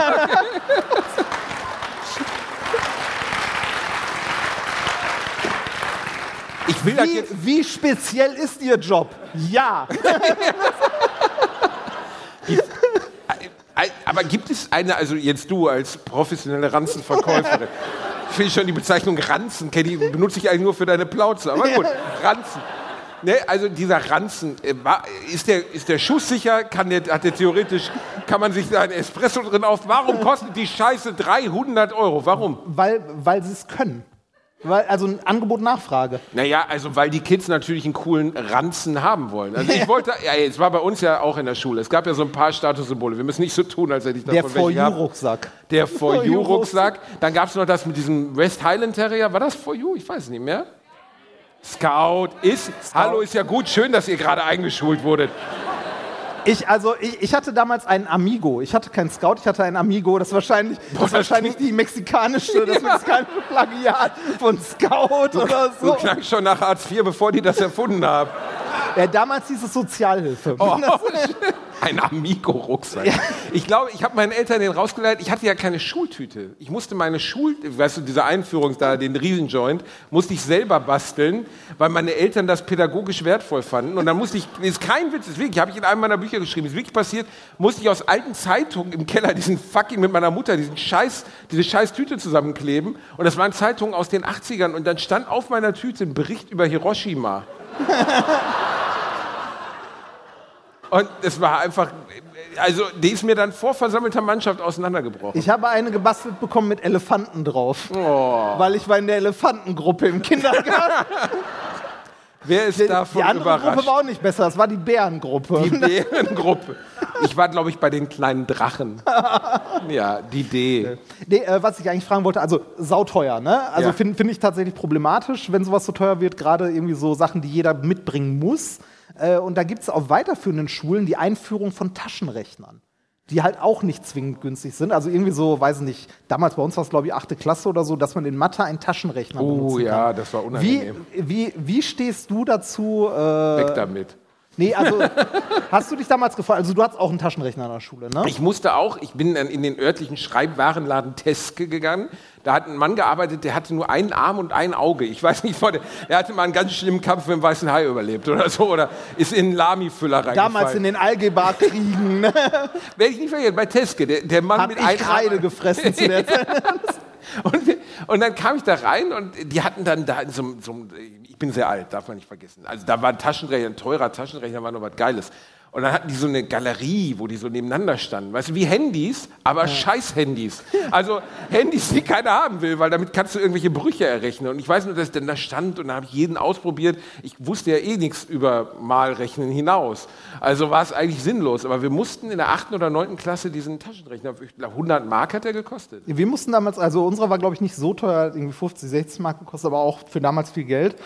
Ich will das wie, jetzt. wie speziell ist Ihr Job? Ja. Aber gibt es eine, also jetzt du als professionelle Ranzenverkäuferin, finde ich schon die Bezeichnung Ranzen, ich, benutze ich eigentlich nur für deine Plauze, aber gut, Ranzen. Ne, also dieser Ranzen, äh, ist der, ist der Schuss sicher? Kann der, hat der theoretisch, kann man sich da ein Espresso drin auf? Warum kostet die Scheiße 300 Euro? Warum? weil, weil Sie es können. Weil, also ein Angebot Nachfrage. Naja, also weil die Kids natürlich einen coolen Ranzen haben wollen. Also ich wollte, ja, es war bei uns ja auch in der Schule. Es gab ja so ein paar Statussymbole. Wir müssen nicht so tun, als hätte ich Der davon For. Der For For You You Rucksack. Dann gab es noch das mit diesem West Highland Terrier. War das For You? Ich weiß nicht mehr. Scout ist. Hallo, ist ja gut. Schön, dass ihr gerade eingeschult wurdet. Ich, also, ich, ich hatte damals einen Amigo. Ich hatte keinen Scout, ich hatte einen Amigo. Das ist wahrscheinlich, das ist wahrscheinlich die mexikanische, das mexikanische Plagiat von Scout oder Du so. klang schon nach Hartz IV, bevor die das erfunden haben. Ja, damals hieß es Sozialhilfe. Oh, ein Amigo-Rucksack. Ich glaube, ich habe meinen Eltern den rausgeleitet. Ich hatte ja keine Schultüte. Ich musste meine Schul, weißt du, diese Einführung da, den Riesenjoint, musste ich selber basteln, weil meine Eltern das pädagogisch wertvoll fanden. Und dann musste ich, das ist kein Witz, wirklich, habe ich in einem meiner Bücher geschrieben, das ist wirklich passiert, musste ich aus alten Zeitungen im Keller diesen fucking mit meiner Mutter, diesen Scheiß, diese scheiß Tüte zusammenkleben. Und das waren Zeitungen aus den 80ern. Und dann stand auf meiner Tüte ein Bericht über Hiroshima. Und es war einfach, also die ist mir dann vor versammelter Mannschaft auseinandergebrochen. Ich habe eine gebastelt bekommen mit Elefanten drauf. Weil ich war in der Elefantengruppe im Kindergarten. Wer ist Die davon andere überrascht? Gruppe war auch nicht besser, das war die Bärengruppe. die Bärengruppe. Ich war, glaube ich, bei den kleinen Drachen. Ja, die D. Nee, äh, was ich eigentlich fragen wollte, also sauteuer, ne? Also Ja. finde find ich tatsächlich problematisch, wenn sowas so teuer wird, gerade irgendwie so Sachen, die jeder mitbringen muss. Äh, und da gibt es auf weiterführenden Schulen die Einführung von Taschenrechnern, die halt auch nicht zwingend günstig sind. Also irgendwie so, weiß ich nicht, damals bei uns war es, glaube ich, achte Klasse oder so, dass man in Mathe einen Taschenrechner Oh benutzen ja, kann. das war Wie, unangenehm. wie, wie stehst du dazu? Äh, Weg damit. Nee, also hast du dich damals gefragt, also du hattest auch einen Taschenrechner an der Schule, ne? Ich musste auch, ich bin dann in den örtlichen Schreibwarenladen Teske gegangen. Da hat ein Mann gearbeitet, der hatte nur einen Arm und ein Auge. Ich weiß nicht, vor der- hatte mal einen ganz schlimmen Kampf mit dem weißen Hai überlebt oder so. Oder ist in einen Lami-Füller reingefallen. Damals in den Algebra-Kriegen ne? Werde ich nicht vergessen, bei Teske, der, der Mann hab mit einem Kreide Arm. gefressen zu der Zeit. Und, und dann kam ich da rein und die hatten dann da in so, einem- so, einem- bin sehr alt, darf man nicht vergessen. Also da war ein Taschenrechner, ein teurer Taschenrechner, war noch was Geiles. Und dann hatten die so eine Galerie, wo die so nebeneinander standen. Weißt du, wie Handys, aber scheiß Handys. Also Handys, die keiner haben will, weil damit kannst du irgendwelche Brüche errechnen. Und ich weiß nur, dass ich dann da stand und da habe ich jeden ausprobiert. Ich wusste ja eh nichts über Malrechnen hinaus. Also war es eigentlich sinnlos. Aber wir mussten in der achten oder neunten Klasse diesen Taschenrechner, ich glaube 100 Mark hat er gekostet. Wir mussten damals, also unserer war, glaube ich, nicht so teuer, irgendwie 50, 60 Mark gekostet, aber auch für damals viel Geld.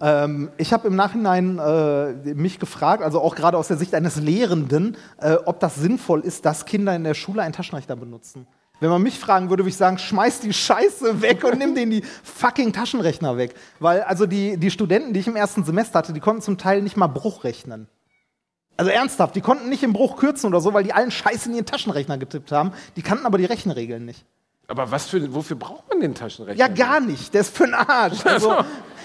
Ähm, ich habe im Nachhinein äh, mich gefragt, also auch gerade aus der Sicht eines Lehrenden, äh, ob das sinnvoll ist, dass Kinder in der Schule einen Taschenrechner benutzen. Wenn man mich fragen würde, würde ich sagen, schmeiß die Scheiße weg und nimm den die fucking Taschenrechner weg. Weil also die, die Studenten, die ich im ersten Semester hatte, die konnten zum Teil nicht mal Bruch rechnen. Also ernsthaft, die konnten nicht im Bruch kürzen oder so, weil die allen Scheiß in ihren Taschenrechner getippt haben. Die kannten aber die Rechenregeln nicht. Aber was für, wofür braucht man den Taschenrechner? Ja, gar nicht. Der ist für den Arsch. Also,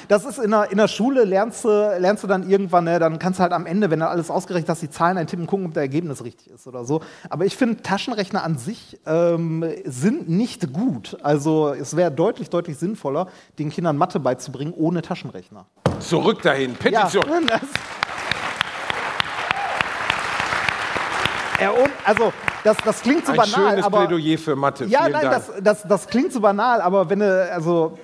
das ist in der, in der Schule, lernst du, lernst du dann irgendwann, ne, dann kannst du halt am Ende, wenn du alles ausgerechnet hast, die Zahlen eintippen, gucken, ob das Ergebnis richtig ist oder so. Aber ich finde, Taschenrechner an sich ähm, sind nicht gut. Also es wäre deutlich, deutlich sinnvoller, den Kindern Mathe beizubringen ohne Taschenrechner. Zurück dahin, Petition. ja, also, das, das klingt so Ein banal, schönes aber Plädoyer für Mathe. ja, Vielen nein, Dank. das, das, das klingt so banal, aber wenn du, also,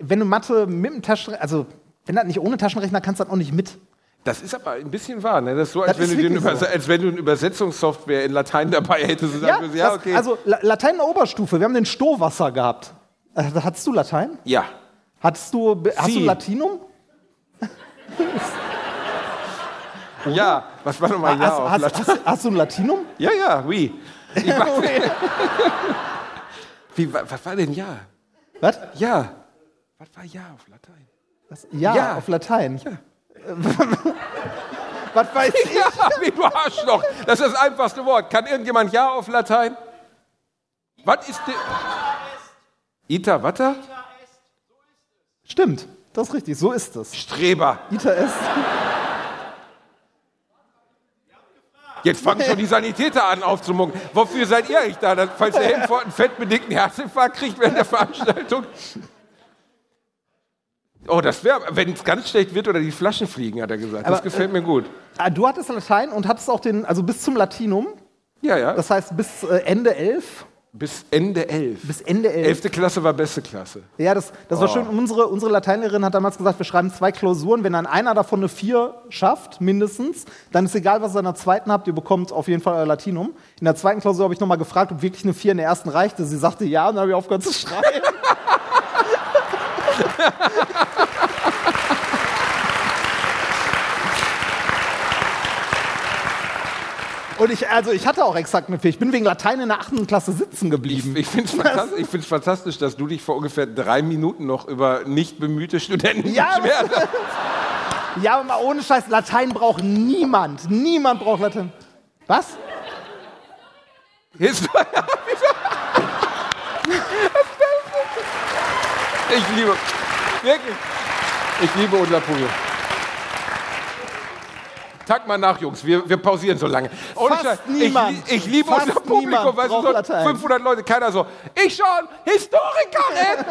wenn du Mathe mit dem Taschenrechner, also, wenn das nicht ohne Taschenrechner kannst, das auch nicht mit. Das ist aber ein bisschen wahr. Ne? Das ist so, als, Das wenn du den so. als wenn du eine Übersetzungssoftware in Latein dabei hättest. Und Ja, würdest, ja das, okay. also La- Latein in der Oberstufe, wir haben den Stohwasser gehabt. Äh, hattest du Latein? ja. Hattest du, hast Sie. du Latinum? Ja, was war nochmal Ja hast, auf hast, hast, hast du ein Latinum? Ja, ja, oui. Weiß, wie, wa- was war denn Ja? Was? Ja. Was war Ja auf Latein? Was? Ja, Ja. auf Latein. Was weiß ich? Ja, wie du Arschloch. Das ist das einfachste Wort. Kann irgendjemand Ja auf Latein? Was ist denn... Ita, wata? Stimmt, das ist richtig, so ist es. Streber. Ita est. Jetzt fangen schon die Sanitäter an aufzumucken. Wofür seid ihr eigentlich da? Falls der Helmfort einen fettbedingten Herzinfarkt kriegt während der Veranstaltung? Oh, das wäre, wenn es ganz schlecht wird oder die Flaschen fliegen, hat er gesagt. Aber, das gefällt mir gut. Ah, Du hattest Latein und hattest auch den, also bis zum Latinum, Ja, ja. das heißt bis äh, Ende 11. bis Ende elf. Bis Ende 11. Elfte Klasse war beste Klasse. Ja, das, das Oh. war schön. Unsere, unsere Lateinlehrerin hat damals gesagt, wir schreiben zwei Klausuren. Wenn dann einer davon eine 4 schafft, mindestens, dann ist egal, was ihr in der zweiten habt, ihr bekommt auf jeden Fall euer Latinum. In der zweiten Klausur habe ich nochmal gefragt, ob wirklich eine 4 in der ersten reichte. Sie sagte ja, und dann habe ich aufgehört zu schreiben. Und ich, also ich hatte auch exakt eine 4. Ich bin wegen Latein in der 8. Klasse sitzen geblieben. Ich finde es fantastisch, ich fantastisch, dass du dich vor ungefähr drei Minuten noch über nicht bemühte Studenten Ja, beschwert hast. Ja, aber mal ohne Scheiß, Latein braucht niemand. Niemand braucht Latein. Was? Hist ich liebe, wirklich, ich liebe unser Publikum. Tag mal nach, Jungs, wir, wir pausieren so lange. Ohne Fast Scheiß, niemand, Ich, ich liebe fast unser Publikum, niemand weißt du, braucht so Latein. 500 Leute, keiner so, ich schon, Historikerin!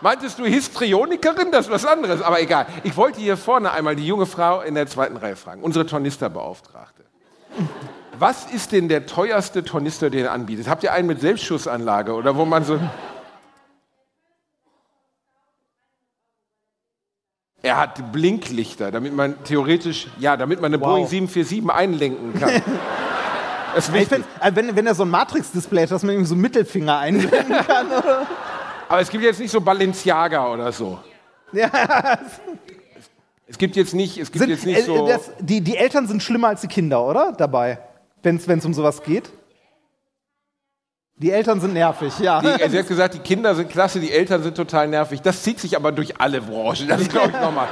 Meintest du Histrionikerin? Das ist was anderes, aber egal. Ich wollte hier vorne einmal die junge Frau in der zweiten Reihe fragen, unsere Tornisterbeauftragte. Was ist denn der teuerste Tornister, den ihr anbietet? Habt ihr einen mit Selbstschussanlage oder wo man so. Er hat Blinklichter, damit man theoretisch, ja, damit man eine Wow. Boeing 747 einlenken kann. Das ist Ich wichtig. find, also wenn, wenn er so ein Matrix-Display hat, dass man irgendwie so einen Mittelfinger einblenden kann. Oder? Aber es gibt jetzt nicht so Balenciaga oder so. Ja. Es gibt jetzt nicht, es gibt Sind, jetzt nicht äh, so. das, die, die Eltern sind schlimmer als die Kinder, oder? Dabei, wenn es um sowas geht. Die Eltern sind nervig, ja. Die, sie hat gesagt, die Kinder sind klasse, die Eltern sind total nervig. Das zieht sich aber durch alle Branchen. Das glaube ich nochmal.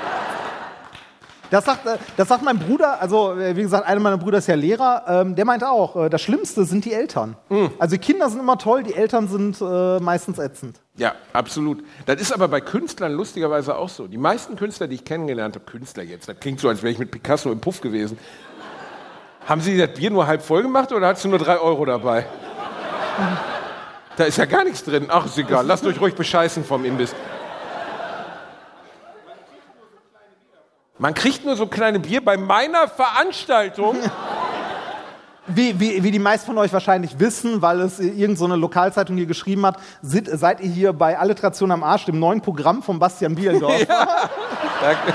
Das sagt, äh, das sagt mein Bruder, also äh, wie gesagt, einer meiner Brüder ist ja Lehrer, ähm, der meint auch, äh, das Schlimmste sind die Eltern. Hm. Also die Kinder sind immer toll, die Eltern sind meistens ätzend. Ja, absolut. Das ist aber bei Künstlern lustigerweise auch so. Die meisten Künstler, die ich kennengelernt habe, Künstler jetzt, das klingt so, als wäre ich mit Picasso im Puff gewesen. Haben Sie das Bier nur halb voll gemacht oder hast du nur drei Euro dabei? Da ist ja gar nichts drin. Ach, ist egal. Lasst euch ruhig bescheißen vom Imbiss. Man kriegt nur so kleine Bier bei meiner Veranstaltung. Wie, wie, wie die meisten von euch wahrscheinlich wissen, weil es irgendeine so eine Lokalzeitung hier geschrieben hat, sind, seid ihr hier bei Alliteration am Arsch, dem neuen Programm von Bastian Bielendorf. Danke.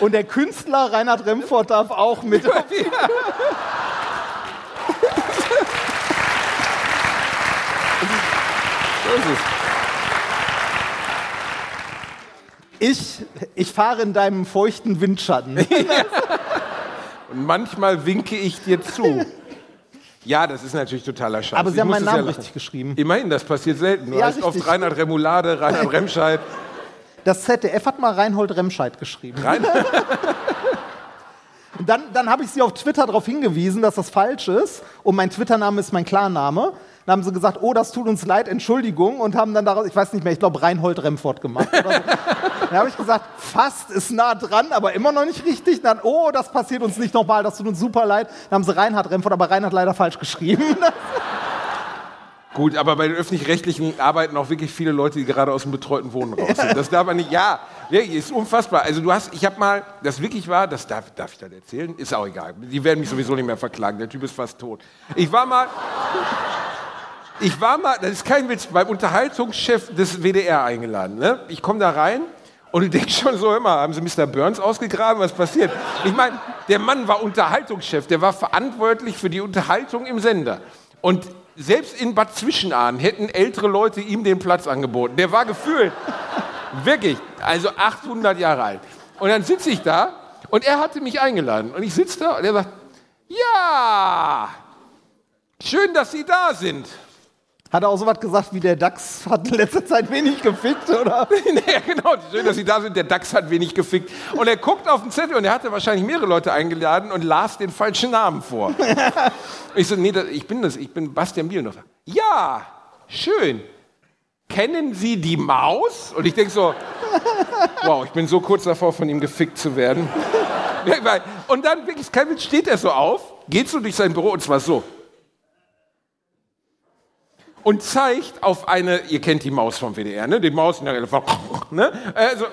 Und der Künstler Reinhard Remford darf auch mit. So ist es. Ich, ich fahre in deinem feuchten Windschatten. Und manchmal winke ich dir zu. Ja, das ist natürlich totaler Scheiß. Aber Sie Ich haben meinen ja Namen lachen. richtig geschrieben. Immerhin, das passiert selten. Du Ja, heißt oft. Reinhard Remoulade, Reinhard Remscheid. Das ZDF hat mal Reinhold Remscheid geschrieben. Rein Und Dann, dann habe ich sie auf Twitter darauf hingewiesen, dass das falsch ist. Und mein Twitter-Name ist mein Klarname. Dann haben sie gesagt, oh, das tut uns leid, Entschuldigung. Und haben dann daraus, ich weiß nicht mehr, ich glaube Reinhold Remford gemacht. So. dann habe ich gesagt, fast ist nah dran, aber immer noch nicht richtig. Dann, oh, das passiert uns nicht nochmal, das tut uns super leid. Dann haben sie Reinhard Remford, aber Reinhard leider falsch geschrieben. Gut, aber bei den öffentlich-rechtlichen arbeiten auch wirklich viele Leute, die gerade aus dem betreuten Wohnen raus sind. Das darf man nicht. Ja, ist unfassbar. Also du hast, ich habe mal, das wirklich war, das darf, darf ich das erzählen? Ist auch egal. Die werden mich sowieso nicht mehr verklagen. Der Typ ist fast tot. Ich war mal, ich war mal, das ist kein Witz, beim Unterhaltungschef des WDR eingeladen. Ne? Ich komme da rein und du denkst schon so immer, haben sie Mr. Burns ausgegraben? Was passiert? Ich meine, der Mann war Unterhaltungschef, der war verantwortlich für die Unterhaltung im Sender. Und selbst in Bad Zwischenahn hätten ältere Leute ihm den Platz angeboten. Der war gefühlt, wirklich, also 800 Jahre alt. Und dann sitze ich da und er hatte mich eingeladen. Und ich sitze da und er sagt, ja, schön, dass Sie da sind. Hat er auch so was gesagt wie der DAX hat in letzter Zeit wenig gefickt, oder? ja, genau, schön, dass Sie da sind. Der DAX hat wenig gefickt. Und er guckt auf den Zettel und er hatte wahrscheinlich mehrere Leute eingeladen und las den falschen Namen vor. ich so, nee, das, ich bin das, ich bin Bastian Bielendorf. Ja, schön. Kennen Sie die Maus? Und ich denke so, wow, ich bin so kurz davor, von ihm gefickt zu werden. und dann wirklich, Witz, steht er so auf, geht so durch sein Büro und zwar so. Und zeigt auf eine, ihr kennt die Maus vom WDR, ne? Die Maus, ne? Also,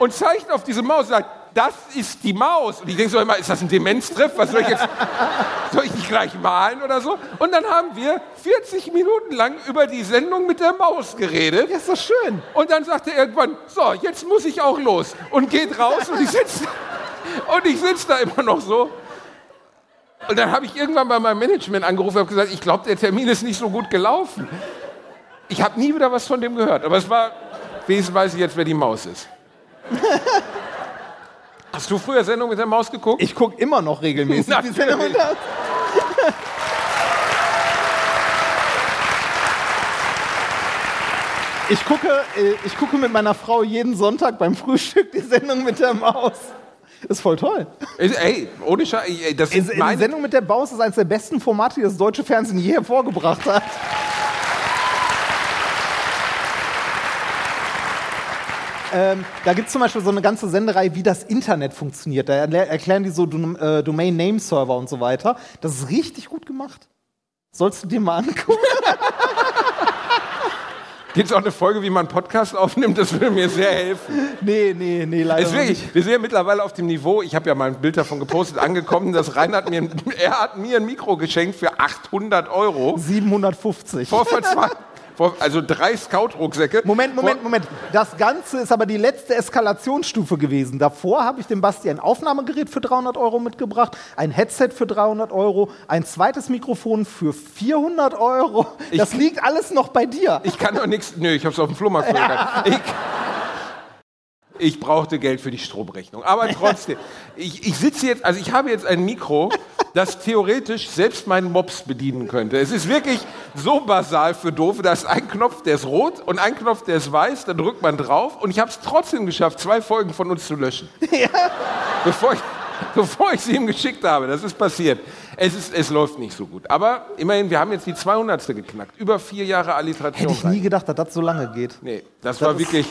und zeigt auf diese Maus und sagt, das ist die Maus. Und ich denke so immer, ist das ein Demenztreff? Was soll ich jetzt, soll ich nicht gleich malen oder so? Und dann haben wir 40 Minuten lang über die Sendung mit der Maus geredet. Ja, ist doch schön. Und dann sagt er irgendwann, so, jetzt muss ich auch los. Und geht raus und ich sitze und ich sitz da immer noch so. Und dann habe ich irgendwann bei meinem Management angerufen und habe gesagt, ich glaube, der Termin ist nicht so gut gelaufen. Ich habe nie wieder was von dem gehört. Aber es war, wenigstens weiß ich jetzt, wer die Maus ist. Hast du früher Sendung mit der Maus geguckt? Ich gucke immer noch regelmäßig die. Sendung. Und das- Ich gucke, äh, ich gucke mit meiner Frau jeden Sonntag beim Frühstück die Sendung mit der Maus. Ist voll toll. Ey, ohne Scheiß, ey, das Die ist meine... Sendung mit der Maus ist eines der besten Formate, die das deutsche Fernsehen je hervorgebracht hat. Ähm, da gibt es zum Beispiel so eine ganze Senderei, wie das Internet funktioniert. Da erklären die so Dom äh, Domain-Name-Server und so weiter. Das ist richtig gut gemacht. Sollst du dir mal angucken? Gibt es auch eine Folge, wie man einen Podcast aufnimmt? Das würde mir sehr helfen. nee, nee, nee, leider Es ist wirklich, nicht. wir sind ja mittlerweile auf dem Niveau, ich habe ja mal ein Bild davon gepostet, angekommen, dass Reinhard mir, er hat mir ein Mikro geschenkt für 800 Euro. 750. Vor vor, also drei Scout-Rucksäcke. Moment, Moment, Moment. Das Ganze ist aber die letzte Eskalationsstufe gewesen. Davor habe ich dem Basti ein Aufnahmegerät für 300 Euro mitgebracht, ein Headset für 300 Euro, ein zweites Mikrofon für 400 Euro. Das liegt alles noch bei dir. Ich kann doch nichts. Nö, ich hab's auf dem Flohmarkt verloren. Ich, ich brauchte Geld für die Stromrechnung. Aber trotzdem, ich, ich sitze jetzt, also ich habe jetzt ein Mikro, das theoretisch selbst meinen Mops bedienen könnte. Es ist wirklich so basal für Doofe. Da ist ein Knopf, der ist rot und ein Knopf, der ist weiß. Da drückt man drauf und ich habe es trotzdem geschafft, zwei Folgen von uns zu löschen. Bevor ich, bevor ich sie ihm geschickt habe. Das ist passiert. Es, ist, es läuft nicht so gut. Aber immerhin, wir haben jetzt die 200. geknackt. Über vier Jahre Alliteration. Hätte ich nie gedacht, dass das so lange geht. Nee, das, war ist- wirklich.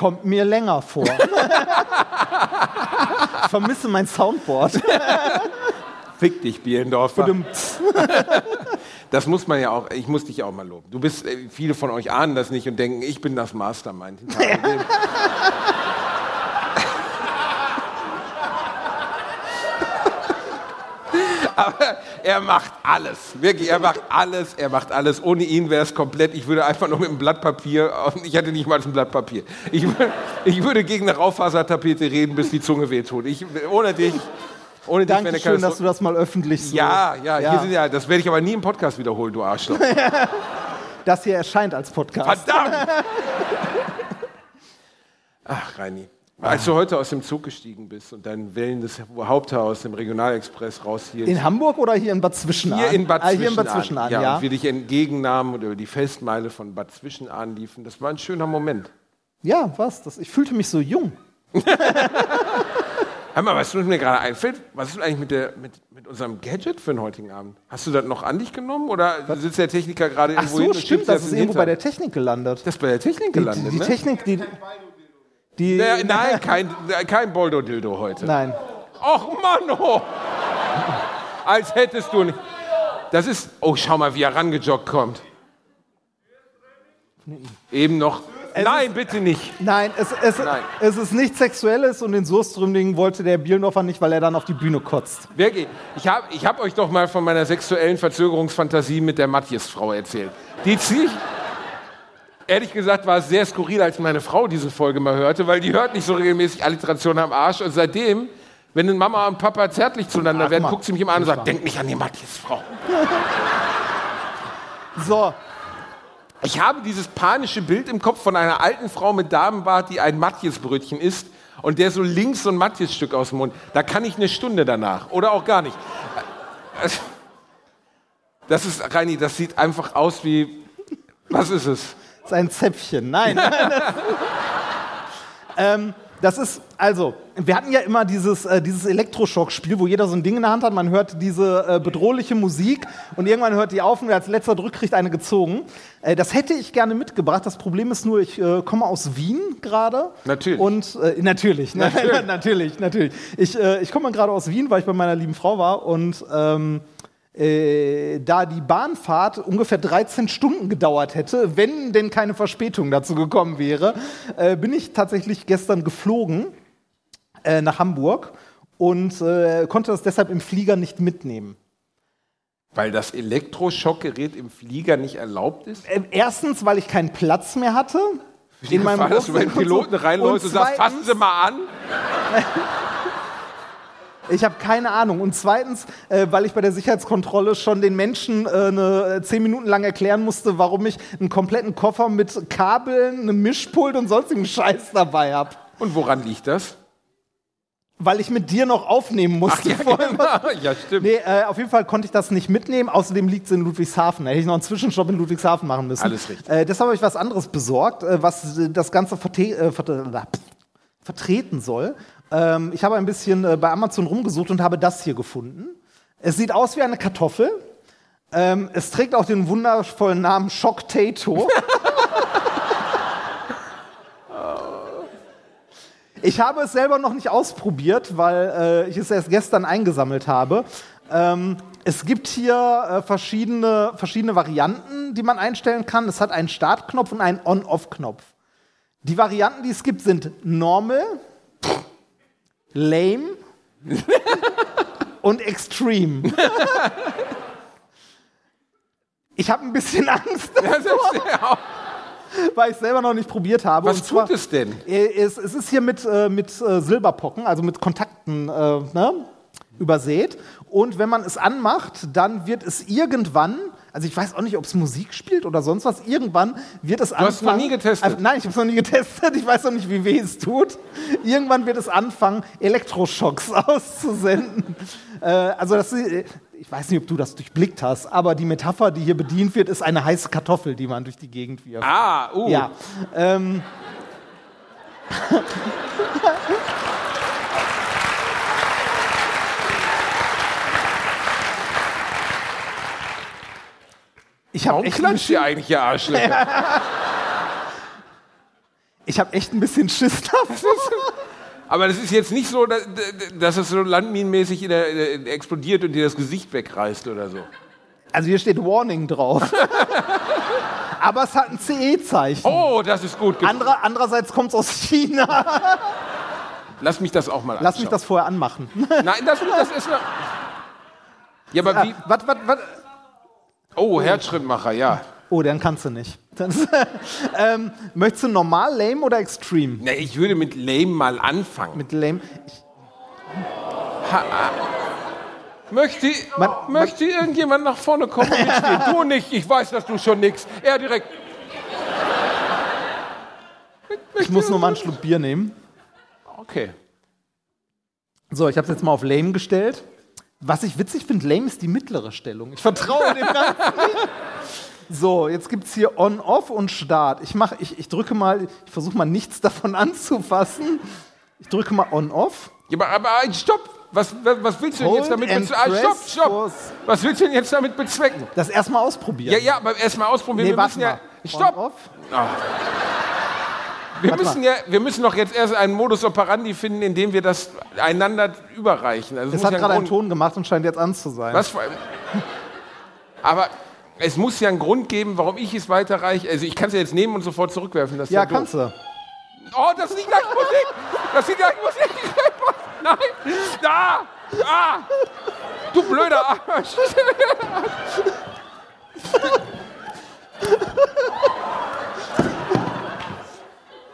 Kommt mir länger vor. ich vermisse mein Soundboard. Fick dich, Bielendorfer. Das muss man ja auch, ich muss dich auch mal loben. Du bist, äh, viele von euch ahnen das nicht und denken, ich bin das Mastermind. Aber er macht alles. Wirklich, er macht alles, er macht alles. Ohne ihn wäre es komplett, ich würde einfach nur mit einem Blatt Papier, ich hatte nicht mal ein Blatt Papier. Ich, ich würde gegen eine Raufasertapete reden, bis die Zunge wehtut. Ich, ohne dich, ohne dich wäre eine Dankeschön, dass du das mal öffentlich so. Ja, ja, Ja. Hier sind ja, das werde ich aber nie im Podcast wiederholen, du Arschloch. Das hier erscheint als Podcast. Verdammt! Ach, Reini. Als du heute aus dem Zug gestiegen bist und dein wellendes Haupthaar aus dem Regionalexpress raushielt. In Hamburg oder hier in Bad Zwischenahn? hier in Bad ah, hier in Bad Zwischenahn. Zwischenahn, ja, ja. Und wir dich entgegennahmen und über die Festmeile von Bad Zwischenahn liefen. Das war ein schöner Moment. Ja, was? Das, ich fühlte mich so jung. Hör mal, was mir gerade einfällt, was ist eigentlich mit, der, mit, mit unserem Gadget für den heutigen Abend? Hast du das noch an dich genommen oder sitzt der Techniker gerade Ach irgendwo so, hin und stimmt, das das ist irgendwo bei der Technik gelandet. Das ist bei der Technik Die, gelandet, die ne? Technik, die. Die Der, nein, kein, kein Boldo-Dildo heute. nein. Och Mann, oh. Als hättest du nicht. Das ist. Oh, schau mal, wie er rangejoggt kommt. Eben noch. Nein, bitte nicht. Nein, es, es, Nein. es ist nichts Sexuelles und den Surströmling wollte der Bielendorfer nicht, weil er dann auf die Bühne kotzt. Wirklich. Ich habe ich hab euch doch mal von meiner sexuellen Verzögerungsfantasie mit der Matthias-Frau erzählt. Die ziehe ich. Ehrlich gesagt war es sehr skurril, als meine Frau diese Folge mal hörte, weil die hört nicht so regelmäßig Alliteration am Arsch. Und seitdem, wenn Mama und Papa zärtlich zueinander werden, guckt sie mich immer an und sagt, denk nicht an die Matthias-Frau. So, Ich habe dieses panische Bild im Kopf von einer alten Frau mit Damenbart, die ein Matjesbrötchen isst und der so links so ein Matjesstück aus dem Mund. Da kann ich eine Stunde danach oder auch gar nicht. Das ist, Reini, das sieht einfach aus wie. Was ist es? Ein Zäpfchen. Nein. ähm, das ist, also, wir hatten ja immer dieses, äh, dieses Elektroschock-Spiel, wo jeder so ein Ding in der Hand hat. Man hört diese äh, bedrohliche Musik und irgendwann hört die auf und wer als letzter drückt, kriegt eine gezogen. Äh, das hätte ich gerne mitgebracht. Das Problem ist nur, ich äh, komme aus Wien gerade. Natürlich. Und äh, natürlich, ne? Natürlich. natürlich, natürlich. Ich, äh, ich komme gerade aus Wien, weil ich bei meiner lieben Frau war und ähm, äh, da die Bahnfahrt ungefähr 13 Stunden gedauert hätte, wenn denn keine Verspätung dazu gekommen wäre, äh, bin ich tatsächlich gestern geflogen äh, nach Hamburg und äh, konnte das deshalb im Flieger nicht mitnehmen. Weil das Elektroschockgerät im Flieger nicht erlaubt ist? Äh, erstens, weil ich keinen Platz mehr hatte. Die Gefahr, dass du bei den und. Piloten reinläufst und, sagst, fassen Sie mal an. Ich habe keine Ahnung. Und zweitens, äh, weil ich bei der Sicherheitskontrolle schon den Menschen äh, eine, äh, zehn Minuten lang erklären musste, warum ich einen kompletten Koffer mit Kabeln, einem Mischpult und sonstigem Scheiß dabei habe. Und woran liegt das? weil ich mit dir noch aufnehmen musste. Ja, vorher. genau. ja stimmt. Nee, äh, auf jeden Fall konnte ich das nicht mitnehmen. Außerdem liegt es in Ludwigshafen. Da hätte ich noch einen Zwischenstopp in Ludwigshafen machen müssen. Alles richtig. Äh, deshalb habe ich was anderes besorgt, äh, was äh, das Ganze verte äh, vertreten soll. Ähm, ich habe ein bisschen äh, bei Amazon rumgesucht und habe das hier gefunden. Es sieht aus wie eine Kartoffel. Ähm, es trägt auch den wundervollen Namen Shocktato. Ich habe es selber noch nicht ausprobiert, weil äh, ich es erst gestern eingesammelt habe. Ähm, es gibt hier äh, verschiedene, verschiedene Varianten, die man einstellen kann. Es hat einen Startknopf und einen On-Off-Knopf. Die Varianten, die es gibt, sind Normal, Lame und Extreme. Ich habe ein bisschen Angst, ja. weil ich es selber noch nicht probiert habe. Was zwar- tut es denn? Äh, Es, es ist hier mit, äh, mit äh, Silberpocken, also mit Kontakten äh, ne, übersät. Und wenn man es anmacht, dann wird es irgendwann, also ich weiß auch nicht, ob es Musik spielt oder sonst was, irgendwann wird es anfangen. hast es noch nie getestet? Äh, nein, ich habe es noch nie getestet. Ich weiß noch nicht, wie weh es tut. Irgendwann wird es anfangen, Elektroschocks auszusenden. Äh, also das, äh, ich weiß nicht, ob du das durchblickt hast, aber die Metapher, die hier bedient wird, ist eine heiße Kartoffel, die man durch die Gegend wirft. Ah, uh. Ja. Ähm. Ich habe Warum echt, klatscht ihr eigentlich, ihr Arschlöcher? ich hab echt ein bisschen Schiss davor. Aber das ist jetzt nicht so, dass, dass es so landminenmäßig explodiert und dir das Gesicht wegreißt oder so. Also hier steht Warning drauf. Aber es hat ein CE-Zeichen. Oh, das ist gut. Anderer, andererseits kommt es aus China. Lass mich das auch mal Lass mich anschauen. das vorher anmachen. Nein, das, das ist... Eine ja, aber wie... Was, was, was? Oh, Herzschrittmacher, ja. Oh, dann kannst du nicht. Ähm, möchtest du normal, lame oder extreme? Na, ich würde mit Lame mal anfangen. Mit lame. Ich, Möchte, Man- möchte irgendjemand nach vorne kommen und mitspielen? Du nicht, ich weiß, dass du schon nix. Er direkt. ich muss nur mal einen Schluck Bier nehmen. Okay. So, ich habe es jetzt mal auf lame gestellt. Was ich witzig finde, lame ist die mittlere Stellung. Ich vertraue dem Ganzen. So, jetzt gibt es hier On-Off und Start. Ich, mach, ich, ich drücke mal, ich versuche mal nichts davon anzufassen. Ich drücke mal On-Off. Ja, aber, aber stopp! Was, was, willst du denn jetzt damit bezwecken? Ah, stopp, stopp! Was willst du denn jetzt damit bezwecken? Das erstmal ausprobieren. Ja, ja, aber erstmal ausprobieren. Nee, wir warte müssen ja. mal. Stopp! On-Off. Wir Warte müssen, ja, wir müssen doch jetzt erst einen Modus operandi finden, in dem wir das einander überreichen. Also Es hat ja gerade einen Ton gemacht und scheint jetzt an zu sein. Was für Aber es muss ja einen Grund geben, warum ich es weiterreiche. Also ich kann es ja jetzt nehmen und sofort zurückwerfen. Das Ja, ja, kannst du. Oh, das ist die gleiche Musik! Das ist die gleiche Musik! Nein! Da! Ah! Du blöder Arsch!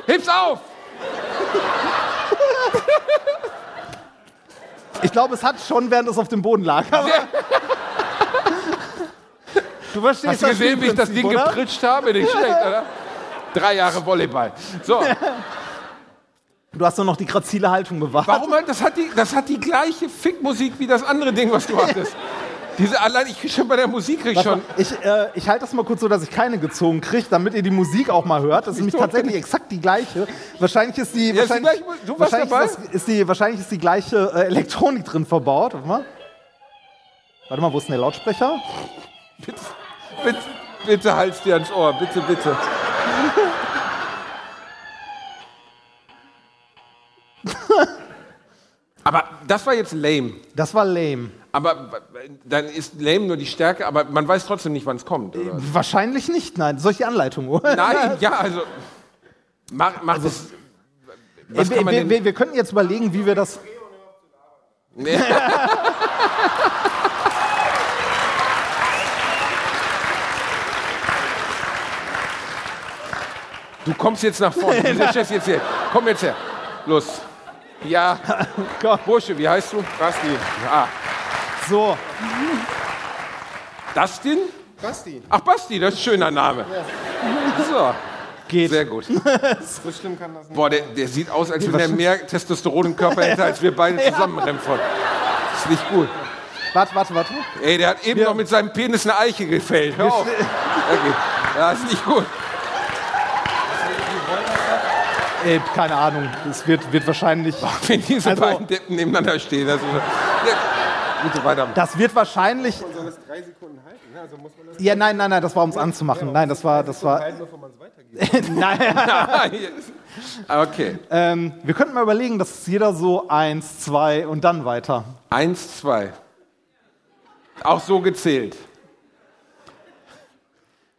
Heb's auf! Ich glaube, es hat schon, während es auf dem Boden lag. Aber du verstehst Hast du das gesehen, wie ich das Ding oder? gepritscht habe? Nicht schlecht, oder? Drei Jahre Volleyball. So, Du hast nur noch die grazile Haltung bewahrt. warum halt, das hat die, das hat die gleiche Fickmusik wie das andere Ding, was du hattest. Diese allein, ich krieg schon bei der Musik krieg Warte schon. mal, Ich, äh, ich halte das mal kurz so, dass ich keine gezogen kriege, damit ihr die Musik auch mal hört. Das ist nämlich tatsächlich exakt die gleiche. Wahrscheinlich ist die, Ja, ist die wahrscheinlich, gleiche Mu- du warst wahrscheinlich dabei? Ist, das, ist die, wahrscheinlich ist die gleiche äh, Elektronik drin verbaut. Warte mal. Warte mal, wo ist denn der Lautsprecher? Bitte, bitte, bitte halt's dir ans Ohr, bitte, bitte. Aber das war jetzt lame. Das war lame. Aber dann ist lame nur die Stärke, aber man weiß trotzdem nicht, wann es kommt. Oder? Wahrscheinlich nicht, nein. Soll ich die Anleitung holen? Nein, ja, also. Mach, mach das. Was wir, kann man wir, wir, wir könnten jetzt überlegen, wie wir das. Nee. Du kommst jetzt nach vorne. Du setzt jetzt hier. Komm jetzt her. Los. Ja. Bursche, wie heißt du? Basti. Ah. So, Dustin? Basti. Ach, Basti, das ist ein schöner Name. So. Geht. Sehr gut. So schlimm kann das nicht. Boah, der, der sieht aus, als wenn er mehr Testosteron im Körper hätte, als wir beide zusammen Remford. Ist nicht gut. Warte, warte, warte. Ey, der hat eben noch mit seinem Penis eine Eiche gefällt. Hör auf. Okay. Ja, ist nicht gut. Ey, keine Ahnung. Es wird, wird wahrscheinlich. Wenn diese Also- beiden Deppen nebeneinander stehen. Also, ja. Bitte weiter. Das wird wahrscheinlich. Soll das drei Sekunden halten? Ne? Also muss man das Ja, nein, nein, nein, das war ums anzumachen. Nein, das war, das war. halten, bevor man es weitergibt. Nein, Okay. ähm, wir könnten mal überlegen, dass jeder so eins, zwei und dann weiter. Eins, zwei. Auch so gezählt.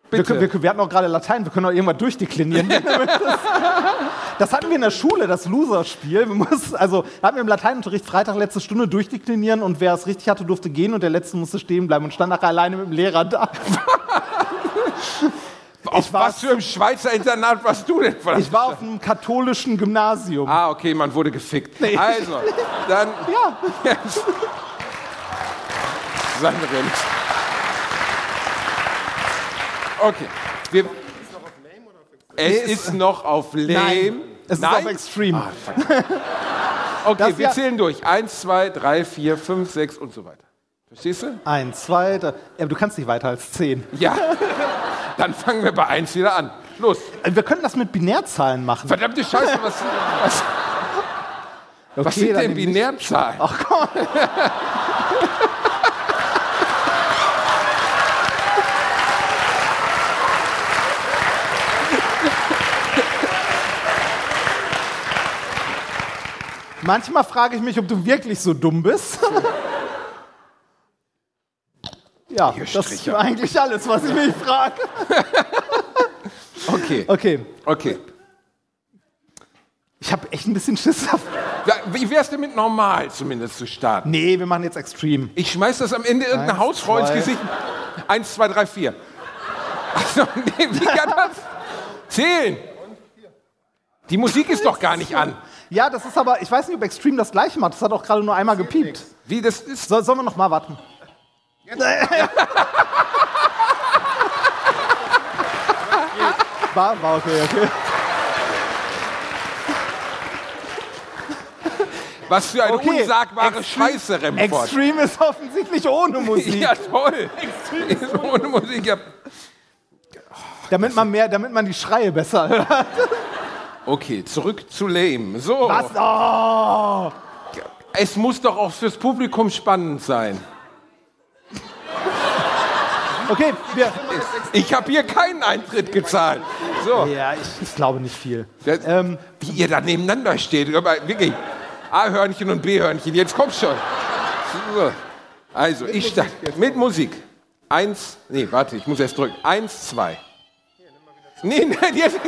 Wir, Bitte. können- wir, wir hatten auch gerade Latein, wir können auch irgendwann durchdeklinieren. das hatten wir in der Schule, das Loser-Spiel. Wir mussten- Also da hatten wir im Lateinunterricht Freitag letzte Stunde durchdeklinieren und wer es richtig hatte, durfte gehen und der Letzte musste stehen bleiben und stand nachher alleine mit dem Lehrer da. Auf was für einem Schweizer Internat warst du denn? Ich war auf einem katholischen Gymnasium. Ah, okay, man wurde gefickt. Also, dann. Ja. Sandrin. Okay. Wir, es ist noch auf Lame. Nein, es ist auf Extreme. Okay, Das wir ja- zählen durch. Eins, zwei, drei, vier, fünf, sechs und so weiter. Verstehst du? Eins, zwei, drei. Ja, aber du kannst nicht weiter als zehn. Ja. Dann fangen wir bei eins wieder an. Los. Äh, Wir könnten das mit Binärzahlen machen. Verdammte Scheiße, was, was, was Okay, sind dann denn Binärzahlen? Ach komm. Manchmal frage ich mich, ob du wirklich so dumm bist. Ja, das ist eigentlich alles, was ich mich frage. Okay, Okay, okay. ich habe echt ein bisschen Schiss. Ja, Wie wär's denn mit normal zumindest zu starten? Nee, wir machen jetzt Extreme. Ich schmeiß das am Ende irgendeiner Eins, Hausfrau ins. Gesicht. Eins, zwei, drei, vier. Also, nee, wie kann das? Zählen. Die Musik ist doch gar nicht an. Ja, das ist aber, ich weiß nicht, ob Extreme das gleiche macht. Das hat auch gerade nur einmal gepiept. Wie das ist. So, sollen wir noch mal warten? war, war okay, okay. Was für eine Okay, unsagbare Scheiße, Remford. Extreme ist offensichtlich ohne Musik. Ja, toll. Ohne Musik. Ja. Damit man mehr, damit man die Schreie besser hört. Okay, zurück zu Lame. So. Was? Oh! Es muss doch auch fürs Publikum spannend sein. Okay, wir. Ich habe hier keinen Eintritt gezahlt. So. Ja, ich, ich glaube nicht viel. Das, Ähm, wie ihr da nebeneinander steht. Aber wirklich. A-Hörnchen und B-Hörnchen. Jetzt kommt schon. So. Also, ich starte. Mit Musik. Eins. Nee, warte, ich muss erst drücken. Eins, zwei. Nee, nein, jetzt.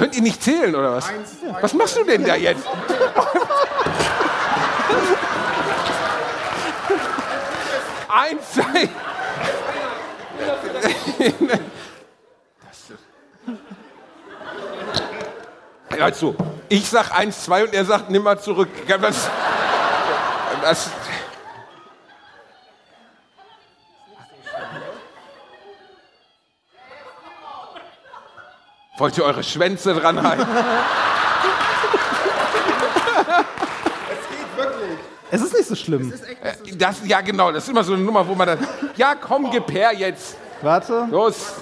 Könnt ihr nicht zählen, oder was? Was machst du denn da jetzt? Eins, zwei. Zu. Ich sag eins, zwei und er sagt nimm mal zurück. Das, das, Wollt ihr eure Schwänze dran halten? es ist nicht so schlimm. Äh, Das, ja, genau, das ist immer so eine Nummer, wo man dann. Ja, komm, gib her jetzt. Warte. Los.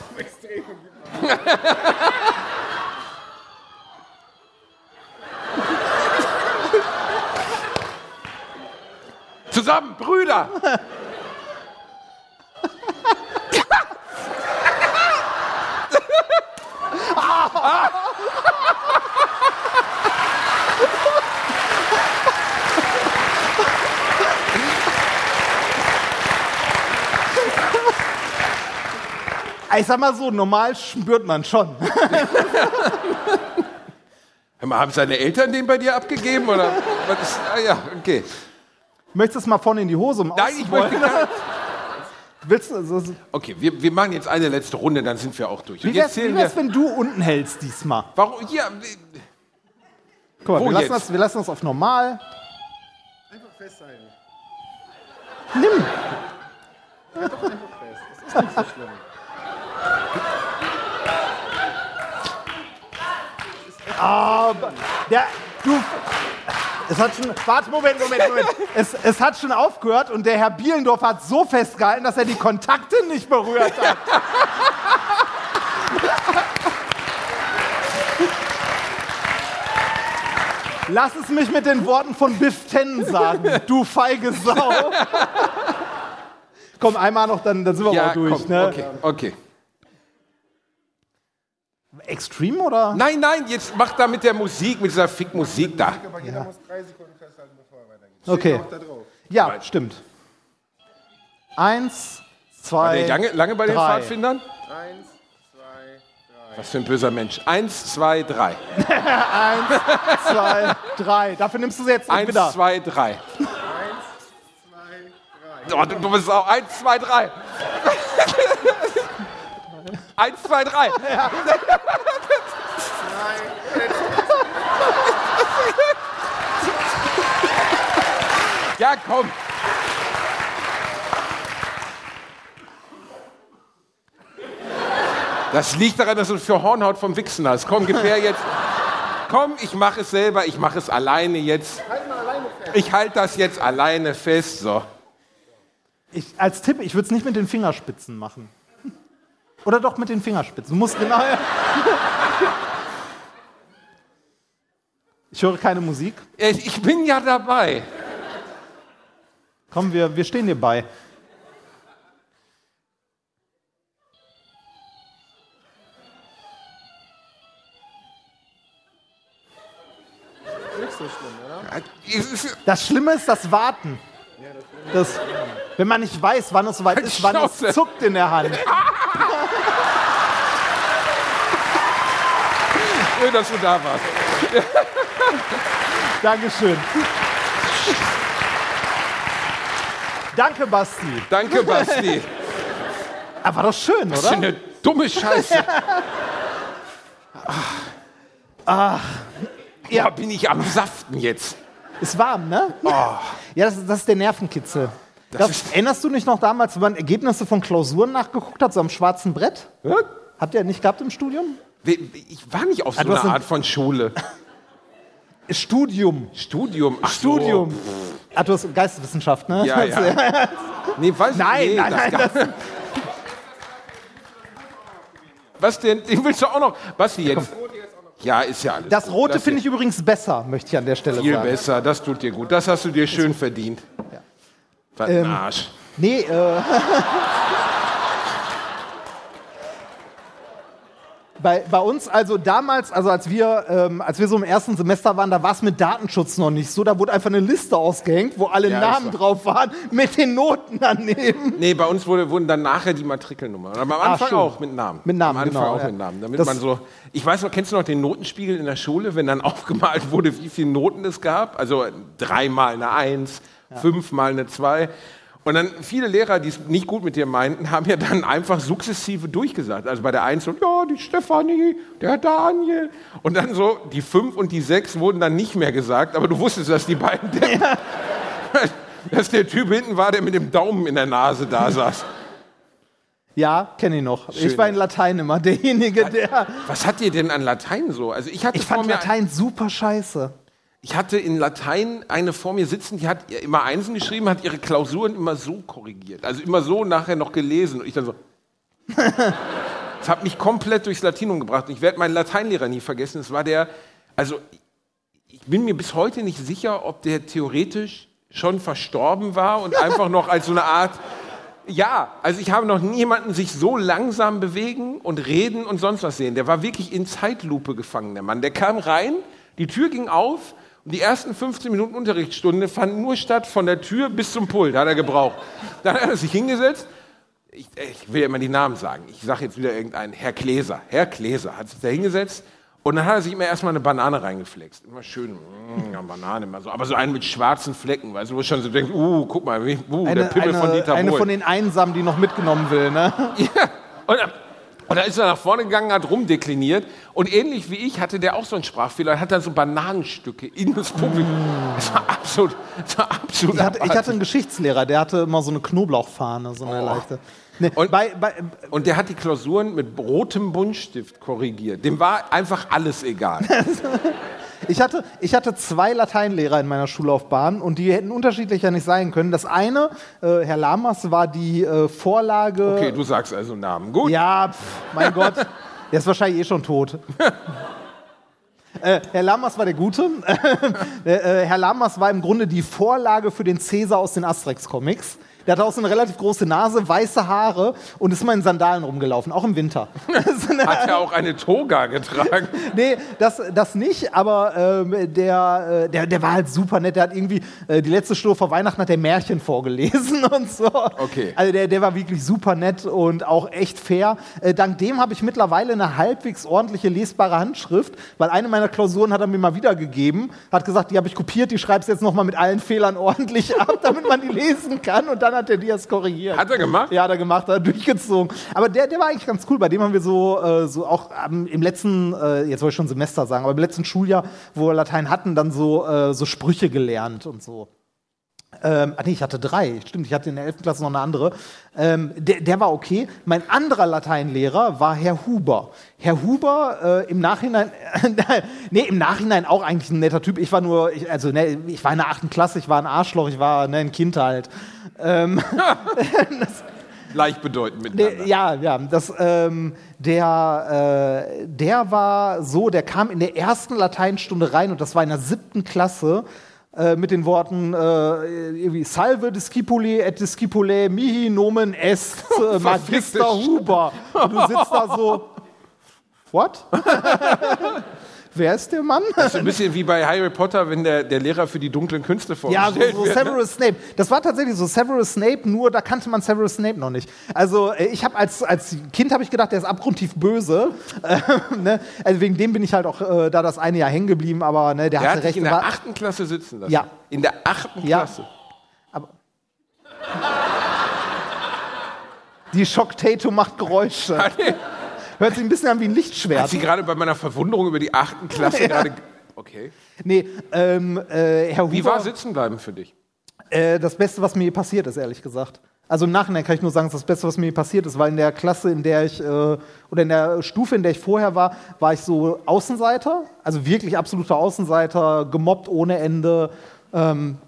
Zusammen, Brüder! Ich sag mal so, normal spürt man schon. Haben seine Eltern den bei dir abgegeben? Oder? Ah ja, okay. Möchtest du es mal vorne in die Hose um Nein, ich möchte gar Willst du, also so, so. Okay, wir, wir machen jetzt eine letzte Runde, dann sind wir auch durch. Wie wär's, wie wär's wenn du unten hältst diesmal? Warum? Ja. Guck mal, wir lassen, jetzt? das, wir lassen das auf normal. Einfach festhalten. Nimm! Halt doch einfach fest. Das ist nicht so schlimm. Aber. Der, du es hat schon, warte, Moment, Moment, Moment. Es, es hat schon aufgehört und der Herr Bielendorf hat so festgehalten, dass er die Kontakte nicht berührt hat. Lass es mich mit den Worten von Biff Ten sagen, du feige Sau. Komm, einmal noch, dann, dann sind wir Ja, auch durch. komm, ne? okay, okay. Extreme oder? Nein, nein, jetzt mach da mit der Musik, mit dieser Fick-Musik da. Aber jeder muss drei Sekunden festhalten, bevor er weitergeht. Okay. Ja, stimmt. Eins, zwei, War der lange, lange bei den drei. Pfadfindern? Eins, zwei, drei. Was für ein böser Mensch. Eins, zwei, drei. zwei, drei. Dafür nimmst du sie jetzt Eins, wieder. zwei, drei. Eins, zwei, drei. Oh, du, du bist auch. Eins, zwei, drei. Eins, zwei, drei. Ja, komm. Das liegt daran, dass du für Hornhaut vom Wichsen hast. Komm, gib her jetzt. Komm, ich mache es selber. Ich mache es alleine jetzt. Ich halte das jetzt alleine fest. So. Ich, als Tipp, ich würde es nicht mit den Fingerspitzen machen. Oder doch mit den Fingerspitzen. Du musst genau. Ich höre keine Musik. Äh, Ich bin ja dabei. Komm, wir, wir stehen dir bei. Nicht so schlimm, oder? Es ist- Das Schlimme ist das Warten. Das, wenn man nicht weiß, wann es soweit ist, wann es zuckt in der Hand. Schön, dass du da warst. Dankeschön. Danke, Basti. Danke, Basti. Aber war doch schön, Was für oder? eine dumme Scheiße. Ah. Ja, bin ich am Saften jetzt. Ist warm, ne? Ja, das, ist- das ist der Nervenkitzel. Das, ist- erinnerst du dich noch damals, wenn man Ergebnisse von Klausuren nachgeguckt hat, so am schwarzen Brett? Was? Habt ihr nicht gehabt im Studium? Ich war nicht auf so Ah, hast einer ein- Art von Schule. Studium. Studium. Ach so. Studium. Ah, du hast Geisteswissenschaft, ne? Ja, ja. Nee, weiß ich Nein, nee, nein, das nein, gar- Was denn? Den willst du auch noch? Was jetzt? Ja, ist ja alles. Das. Rote finde ich übrigens besser, möchte ich an der Stelle viel sagen. besser. Das tut dir gut. Das hast du dir schön verdient. Was Ähm, ein Arsch. Nee, äh. Bei, bei uns, also damals, also als wir, ähm, als wir so im ersten Semester waren, da war es mit Datenschutz noch nicht so. Da wurde einfach eine Liste ausgehängt, wo alle Ja, Namen ist so. drauf waren, mit den Noten daneben. Nee, bei uns wurde, wurden dann nachher die Matrikelnummern. Aber am Anfang schön. auch mit Namen. Mit Namen, Am Anfang genau, auch ja. mit Namen. Damit Das- man so. Ich weiß noch, kennst du noch den Notenspiegel in der Schule, wenn dann aufgemalt wurde, wie viele Noten es gab? Also dreimal eine Eins, fünfmal eine Zwei. Und dann viele Lehrer, die es nicht gut mit dir meinten, haben ja dann einfach sukzessive durchgesagt. Also bei der Eins so, ja, die Stefanie, der Daniel. Und dann so, die Fünf und die Sechs wurden dann nicht mehr gesagt, aber du wusstest, dass die beiden, dass der Typ hinten war, der mit dem Daumen in der Nase da saß. Ja, kenne ich noch. Schön. Ich war in Latein immer derjenige, der. Was hat ihr denn an Latein so? Also ich hatte Ich fand Latein super scheiße. Ich hatte in Latein eine vor mir sitzen, die hat immer Einsen geschrieben, hat ihre Klausuren immer so korrigiert, also immer so nachher noch gelesen und ich dann so. das hat mich komplett durchs Latinum gebracht. Ich werde meinen Lateinlehrer nie vergessen. Es war der, also ich bin mir bis heute nicht sicher, ob der theoretisch schon verstorben war und einfach noch als so eine Art ja, also ich habe noch nie jemanden sich so langsam bewegen und reden und sonst was sehen. Der war wirklich in Zeitlupe gefangen, der Mann. Der kam rein, die Tür ging auf und die ersten 15 Minuten Unterrichtsstunde fanden nur statt von der Tür bis zum Pult, hat er gebraucht. Dann hat er sich hingesetzt. Ich, ich will ja immer die Namen sagen. Ich sage jetzt wieder irgendeinen. Herr Gläser. Herr Gläser hat sich da hingesetzt und dann hat er sich immer erstmal eine Banane reingeflext. Immer schön, mm, ja, Banane, immer so. Aber so einen mit schwarzen Flecken, weißt du, wo ich schon so denkt, uh, guck mal, wie, uh, der Eine, Pimmel eine, von Dieter eine Bohlen. von den Einsamen, die noch mitgenommen will, ne? Ja. Und, dann- und dann ist er nach vorne gegangen, hat rumdekliniert. Und ähnlich wie ich hatte der auch so einen Sprachfehler, hat dann so Bananenstücke in das Publikum. Das war absolut, das war absolut Ich hatte, ich hatte einen Geschichtslehrer, der hatte immer so eine Knoblauchfahne, so eine leichte. Ne, Und, bei, bei, und der hat die Klausuren mit rotem Buntstift korrigiert. Dem war einfach alles egal. Ich hatte, ich hatte zwei Lateinlehrer in meiner Schullaufbahn und die hätten unterschiedlicher nicht sein können. Das eine, äh, Herr Lamas, war die äh, Vorlage. Okay, du sagst also Namen. Gut. Ja, pf, mein Gott, der ist wahrscheinlich eh schon tot. Äh, Herr Lamas war der Gute. äh, äh, Herr Lamas war im Grunde die Vorlage für den Cäsar aus den Asterix-Comics. Der hatte auch so eine relativ große Nase, weiße Haare und ist mal in Sandalen rumgelaufen, auch im Winter. Hat er auch eine Toga getragen? nee, das, das nicht, aber ähm, der, äh, der, der war halt super nett. Der hat irgendwie äh, die letzte Stunde vor Weihnachten hat der Märchen vorgelesen und so. Okay. Also der, der war wirklich super nett und auch echt fair. Äh, dank dem habe ich mittlerweile eine halbwegs ordentliche lesbare Handschrift, weil eine meiner Klausuren hat er mir mal wiedergegeben, hat gesagt, die habe ich kopiert, die schreibst jetzt nochmal mit allen Fehlern ordentlich ab, damit man die lesen kann und dann hat er die erst korrigiert. Hat er gemacht? Ja, hat er gemacht, hat er durchgezogen. Aber der, der war eigentlich ganz cool. Bei dem haben wir so, äh, so auch ähm, im letzten, äh, jetzt wollte ich schon Semester sagen, aber im letzten Schuljahr, wo wir Latein hatten, dann so, äh, so Sprüche gelernt und so. Ähm, ach nee, ich hatte drei. Stimmt, ich hatte in der 11. Klasse noch eine andere. Ähm, der, der war okay. Mein anderer Lateinlehrer war Herr Huber. Herr Huber äh, im Nachhinein, nee, im Nachhinein auch eigentlich ein netter Typ. Ich war nur, ich, also ne, ich war in der 8. Klasse, ich war ein Arschloch, ich war ne, ein Kind halt. Ähm, Gleichbedeutend miteinander. der, ja, ja, das, ähm, der, äh, der war so, der kam in der ersten Lateinstunde rein und das war in der siebten Klasse äh, mit den Worten äh, irgendwie Salve discipuli et discipulae mihi nomen est äh, Magister Huber. Und du sitzt da so, what? Wer ist der Mann? Das ist ein bisschen wie bei Harry Potter, wenn der, der Lehrer für die dunklen Künste Ja, so, vorgestellt so wird. ne? Severus Snape. Das war tatsächlich so Severus Snape, nur da kannte man Severus Snape noch nicht. Also äh, ich habe als, als Kind habe ich gedacht, der ist abgrundtief böse. Ähm, ne? Also wegen dem bin ich halt auch äh, da das eine Jahr hängen geblieben, aber ne, der Der hatte recht. in der achten Klasse sitzen lassen. Ja. In der achten Ja. Klasse. aber Die Schock-Tato macht Geräusche. Hört sich ein bisschen an wie ein Hat Lichtschwert. sie gerade bei meiner Verwunderung über die achten Klasse Ja. gerade. Okay. Nee, ähm, äh, Herr Huber, Wie war sitzen bleiben für dich? Äh, das Beste, was mir passiert ist, ehrlich gesagt. Also im Nachhinein kann ich nur sagen, es ist das Beste, was mir passiert ist, weil in der Klasse, in der ich, äh, oder in der Stufe, in der ich vorher war, war ich so Außenseiter, also wirklich absoluter Außenseiter, gemobbt ohne Ende. Ähm,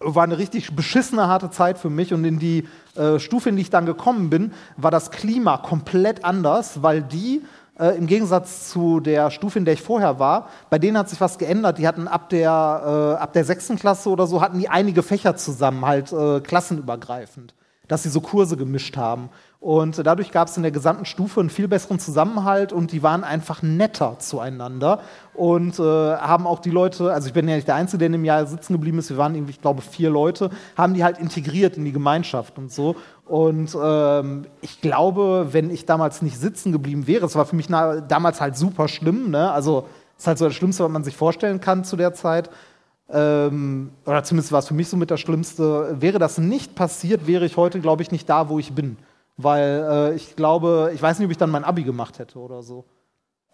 war eine richtig beschissene, harte Zeit für mich. Und in die äh, Stufe, in die ich dann gekommen bin, war das Klima komplett anders, weil die äh, im Gegensatz zu der Stufe, in der ich vorher war, bei denen hat sich was geändert. Die hatten ab der, äh, ab der sechsten Klasse oder so, hatten die einige Fächer zusammen, halt äh, klassenübergreifend, dass sie so Kurse gemischt haben. Und dadurch gab es in der gesamten Stufe einen viel besseren Zusammenhalt und die waren einfach netter zueinander und äh, haben auch die Leute, also ich bin ja nicht der Einzige, der in dem Jahr sitzen geblieben ist, wir waren irgendwie, ich glaube, vier Leute, haben die halt integriert in die Gemeinschaft und so. Und ähm, ich glaube, wenn ich damals nicht sitzen geblieben wäre, es war für mich damals halt super schlimm, ne? Also es ist halt so das Schlimmste, was man sich vorstellen kann zu der Zeit. Ähm, oder zumindest war es für mich so mit das Schlimmste. Wäre das nicht passiert, wäre ich heute, glaube ich, nicht da, wo ich bin. Weil äh, ich glaube, ich weiß nicht, ob ich dann mein Abi gemacht hätte oder so.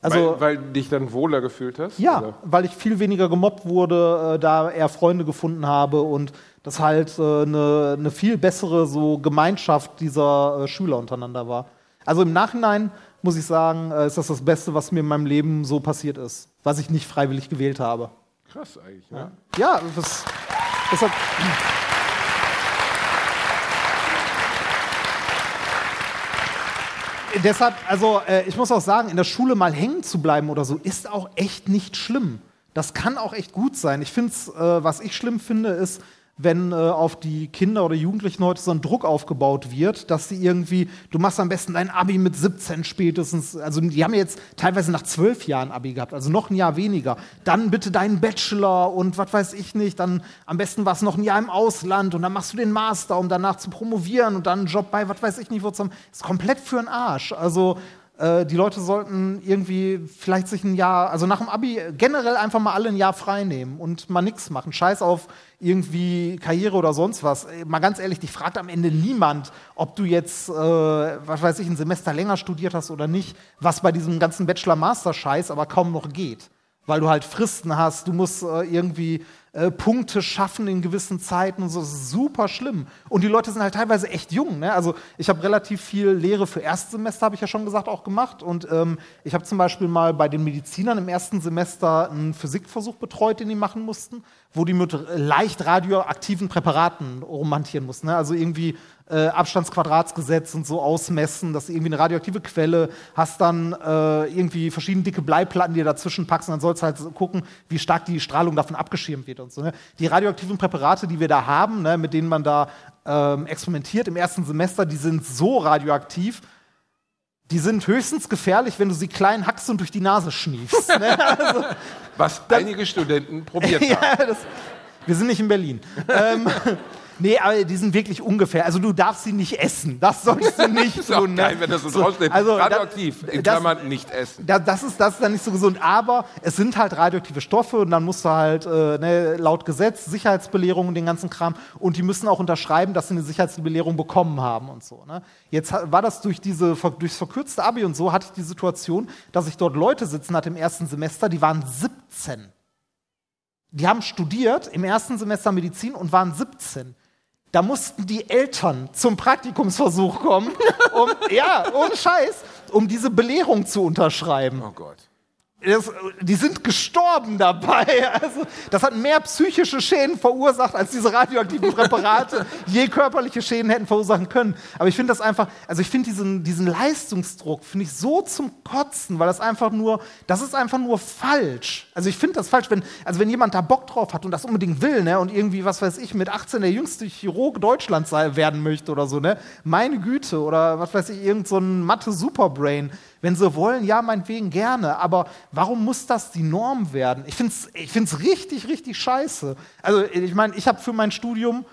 Also, weil, weil du dich dann wohler gefühlt hast? ja, Oder? weil ich viel weniger gemobbt wurde, äh, da eher Freunde gefunden habe und das halt eine äh, ne- viel bessere so Gemeinschaft dieser äh, Schüler untereinander war. Also im Nachhinein muss ich sagen, äh, ist das das Beste, was mir in meinem Leben so passiert ist, was ich nicht freiwillig gewählt habe. Krass eigentlich. Ne? Ja, das, das hat. Deshalb, also äh, ich muss auch sagen, in der Schule mal hängen zu bleiben oder so, ist auch echt nicht schlimm. Das kann auch echt gut sein. Ich finde es, äh, was ich schlimm finde, ist, wenn äh, auf die Kinder oder Jugendlichen heute so ein Druck aufgebaut wird, dass sie irgendwie, du machst am besten dein Abi mit 17 spätestens, also die haben jetzt teilweise nach zwölf Jahren Abi gehabt, also noch ein Jahr weniger. Dann bitte deinen Bachelor und was weiß ich nicht, dann am besten war es noch ein Jahr im Ausland und dann machst du den Master, um danach zu promovieren und dann einen Job bei was weiß ich nicht, wo zum, ist komplett für den Arsch. Also äh, die Leute sollten irgendwie vielleicht sich ein Jahr, also nach dem Abi generell einfach mal alle ein Jahr frei nehmen und mal nichts machen. Scheiß auf irgendwie Karriere oder sonst was. Mal ganz ehrlich, dich fragt am Ende niemand, ob du jetzt, äh, was weiß ich, ein Semester länger studiert hast oder nicht, was bei diesem ganzen Bachelor-Master-Scheiß aber kaum noch geht. Weil du halt Fristen hast, du musst äh, irgendwie äh, Punkte schaffen in gewissen Zeiten und so. Das ist super schlimm. Und die Leute sind halt teilweise echt jung. Ne? Also ich habe relativ viel Lehre für Erstsemester, habe ich ja schon gesagt, auch gemacht. Und ähm, ich habe zum Beispiel mal bei den Medizinern im ersten Semester einen Physikversuch betreut, den die machen mussten, wo die mit leicht radioaktiven Präparaten romantieren mussten. Ne? Also irgendwie äh, Abstandsquadratsgesetz und so ausmessen, dass du irgendwie eine radioaktive Quelle hast, dann äh, irgendwie verschiedene dicke Bleiplatten, die du dazwischen packst, und dann sollst du halt gucken, wie stark die Strahlung davon abgeschirmt wird und so. Ne? Die radioaktiven Präparate, die wir da haben, ne, mit denen man da ähm, experimentiert im ersten Semester, die sind so radioaktiv, die sind höchstens gefährlich, wenn du sie klein hackst und durch die Nase schniefst. ne? also, Was einige Studenten probiert haben. ja, das, wir sind nicht in Berlin. ähm, nee, aber die sind wirklich ungefähr. Also du darfst sie nicht essen. Das solltest du nicht Ist tun. ne? geil, wenn das so, So, draufsteht. also, Radioaktiv, in das- Klammern nicht essen. Da, das, ist, das ist dann nicht so gesund, aber es sind halt radioaktive Stoffe und dann musst du halt äh, ne, laut Gesetz Sicherheitsbelehrung und den ganzen Kram und die müssen auch unterschreiben, dass sie eine Sicherheitsbelehrung bekommen haben und so. Ne? Jetzt war das durch diese durchs verkürzte Abi und so hatte ich die Situation, dass ich dort Leute sitzen hatte im ersten Semester, die waren 17. Die haben studiert im ersten Semester Medizin und waren 17. Da mussten die Eltern zum Praktikumsversuch kommen, um, ja, ohne Scheiß, um diese Belehrung zu unterschreiben. Oh Gott. Das, die sind gestorben dabei. Also, das hat mehr psychische Schäden verursacht, als diese radioaktiven Präparate je körperliche Schäden hätten verursachen können. Aber ich finde das einfach, also ich finde diesen, diesen Leistungsdruck, finde ich so zum Kotzen, weil das einfach nur, das ist einfach nur falsch. Also ich finde das falsch, wenn, also wenn jemand da Bock drauf hat und das unbedingt will, ne, und irgendwie, was weiß ich, mit 18 der jüngste Chirurg Deutschlands werden möchte oder so, ne, meine Güte, oder was weiß ich, irgend so ein Mathe-Superbrain. Wenn sie wollen, ja, meinetwegen gerne. Aber warum muss das die Norm werden? Ich finde es ich find's richtig, richtig scheiße. Also, ich meine, ich habe für mein Studium,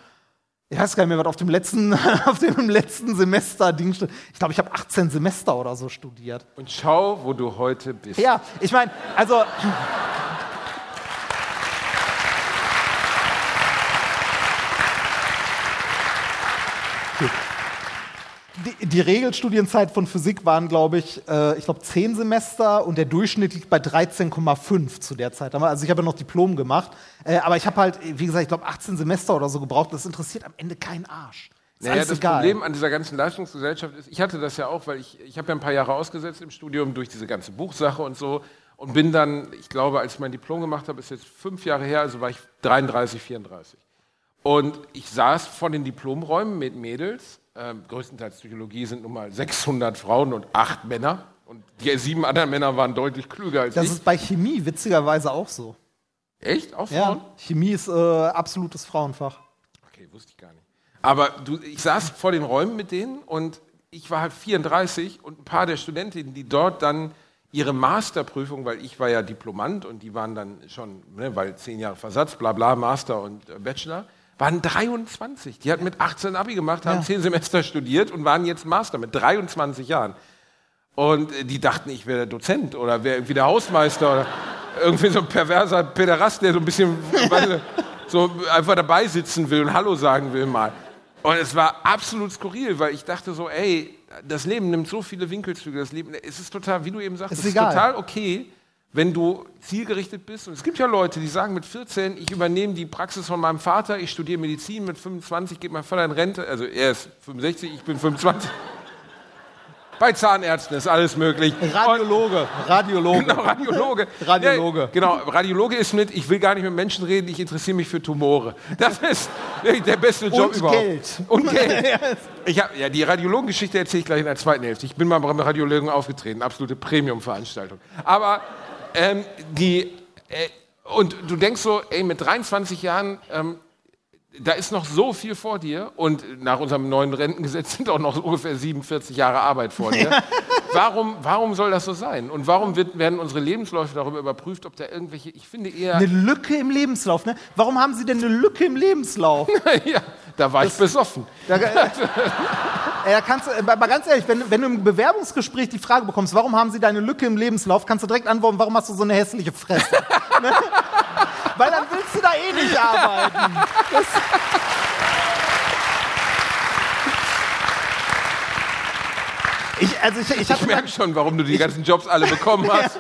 ich weiß gar nicht mehr, was auf dem letzten, auf dem letzten Semester Ding steht. Ich glaube, ich habe 18 Semester oder so studiert. Und schau, wo du heute bist. Ja, ich meine, also. Die, die Regelstudienzeit von Physik waren, glaube ich, äh, ich glaube, zehn Semester und der Durchschnitt liegt bei 13,5 zu der Zeit. Also ich habe ja noch Diplom gemacht, äh, aber ich habe halt, wie gesagt, ich glaube, 18 Semester oder so gebraucht. Das interessiert am Ende keinen Arsch. Ist Naja, das egal. Problem an dieser ganzen Leistungsgesellschaft ist, ich hatte das ja auch, weil ich, ich habe ja ein paar Jahre ausgesetzt im Studium durch diese ganze Buchsache und so und bin dann, ich glaube, als ich mein Diplom gemacht habe, ist jetzt fünf Jahre her, also war ich 33, 34. Und ich saß vor den Diplomräumen mit Mädels, ähm, größtenteils Psychologie sind nun mal 600 Frauen und acht Männer. Und die sieben anderen Männer waren deutlich klüger als das ich. ist bei Chemie witzigerweise auch so. Echt? Auch Frauen? Ja, Chemie ist äh, absolutes Frauenfach. Okay, wusste ich gar nicht. Aber du, ich saß vor den Räumen mit denen und ich war halt 34 und ein paar der Studentinnen, die dort dann ihre Masterprüfung, weil ich war ja Diplomant und die waren dann schon, ne, weil zehn Jahre Versatz, bla bla, Master und äh, Bachelor, waren 23. Die hatten mit 18 Abi gemacht, haben Ja. zehn Semester studiert und waren jetzt Master mit 23 Jahren. Und äh, die dachten, ich wäre der Dozent oder wäre irgendwie der Hausmeister oder irgendwie so ein perverser Pederast, der so ein bisschen so einfach dabei sitzen will und Hallo sagen will mal. Und es war absolut skurril, weil ich dachte so, ey, das Leben nimmt so viele Winkelzüge, das Leben, es ist total, wie du eben sagst, Ist es ist egal. total okay, wenn du zielgerichtet bist. Und es gibt ja Leute, die sagen mit 14, ich übernehme die Praxis von meinem Vater, ich studiere Medizin, mit 25 geht mein Vater in Rente, also er ist 65, ich bin 25. Bei Zahnärzten ist alles möglich. Radiologe. Radiologe. Genau, Radiologe. Radiologe. Ja, genau, Radiologe ist mit, ich will gar nicht mit Menschen reden, ich interessiere mich für Tumore. Das ist der beste Job Und überhaupt. Geld. Und Geld. Ich hab, ja, die Radiologengeschichte erzähle ich gleich in der zweiten Hälfte. Ich bin mal beim Radiologen aufgetreten, absolute Premium-Veranstaltung. Aber ähm, die, äh, und du denkst so, ey, mit 23 Jahren, ähm, da ist noch so viel vor dir und nach unserem neuen Rentengesetz sind auch noch ungefähr 47 Jahre Arbeit vor dir. warum, warum soll das so sein? Und warum wird, werden unsere Lebensläufe darüber überprüft, ob da irgendwelche, ich finde eher, Eine Lücke im Lebenslauf, ne? Warum haben Sie denn eine Lücke im Lebenslauf? ja, da war ich besoffen. Da, äh, kannst, äh, mal ganz ehrlich, wenn, wenn du im Bewerbungsgespräch die Frage bekommst, warum haben Sie da eine Lücke im Lebenslauf, kannst du direkt antworten, warum hast du so eine hässliche Fresse? ne? Weil dann willst du da eh nicht arbeiten. Das, ich, also ich, ich Ich merke schon, warum du die ganzen Jobs alle bekommen hast.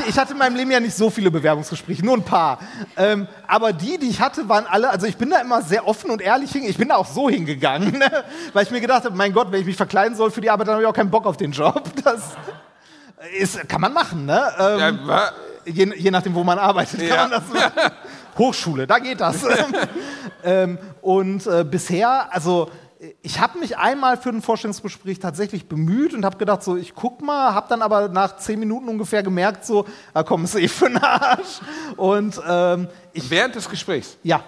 ich, ich hatte in meinem Leben ja nicht so viele Bewerbungsgespräche, nur ein paar. Ähm, aber die, die ich hatte, waren alle, also ich bin da immer sehr offen und ehrlich hingegangen. Ich bin da auch so hingegangen, ne? weil ich mir gedacht habe, mein Gott, wenn ich mich verkleiden soll für die Arbeit, dann habe ich auch keinen Bock auf den Job. Das ist, kann man machen, ne? Ähm, Ja, je, je nachdem, wo man arbeitet, Ja. kann man das machen. Hochschule, da geht das. ähm, und äh, bisher, also ich habe mich einmal für ein Vorstellungsgespräch tatsächlich bemüht und habe gedacht, so ich guck mal, habe dann aber nach zehn Minuten ungefähr gemerkt, so, ah, komm, ist eh für den Arsch. Und ähm, ich, Während des Gesprächs. ja,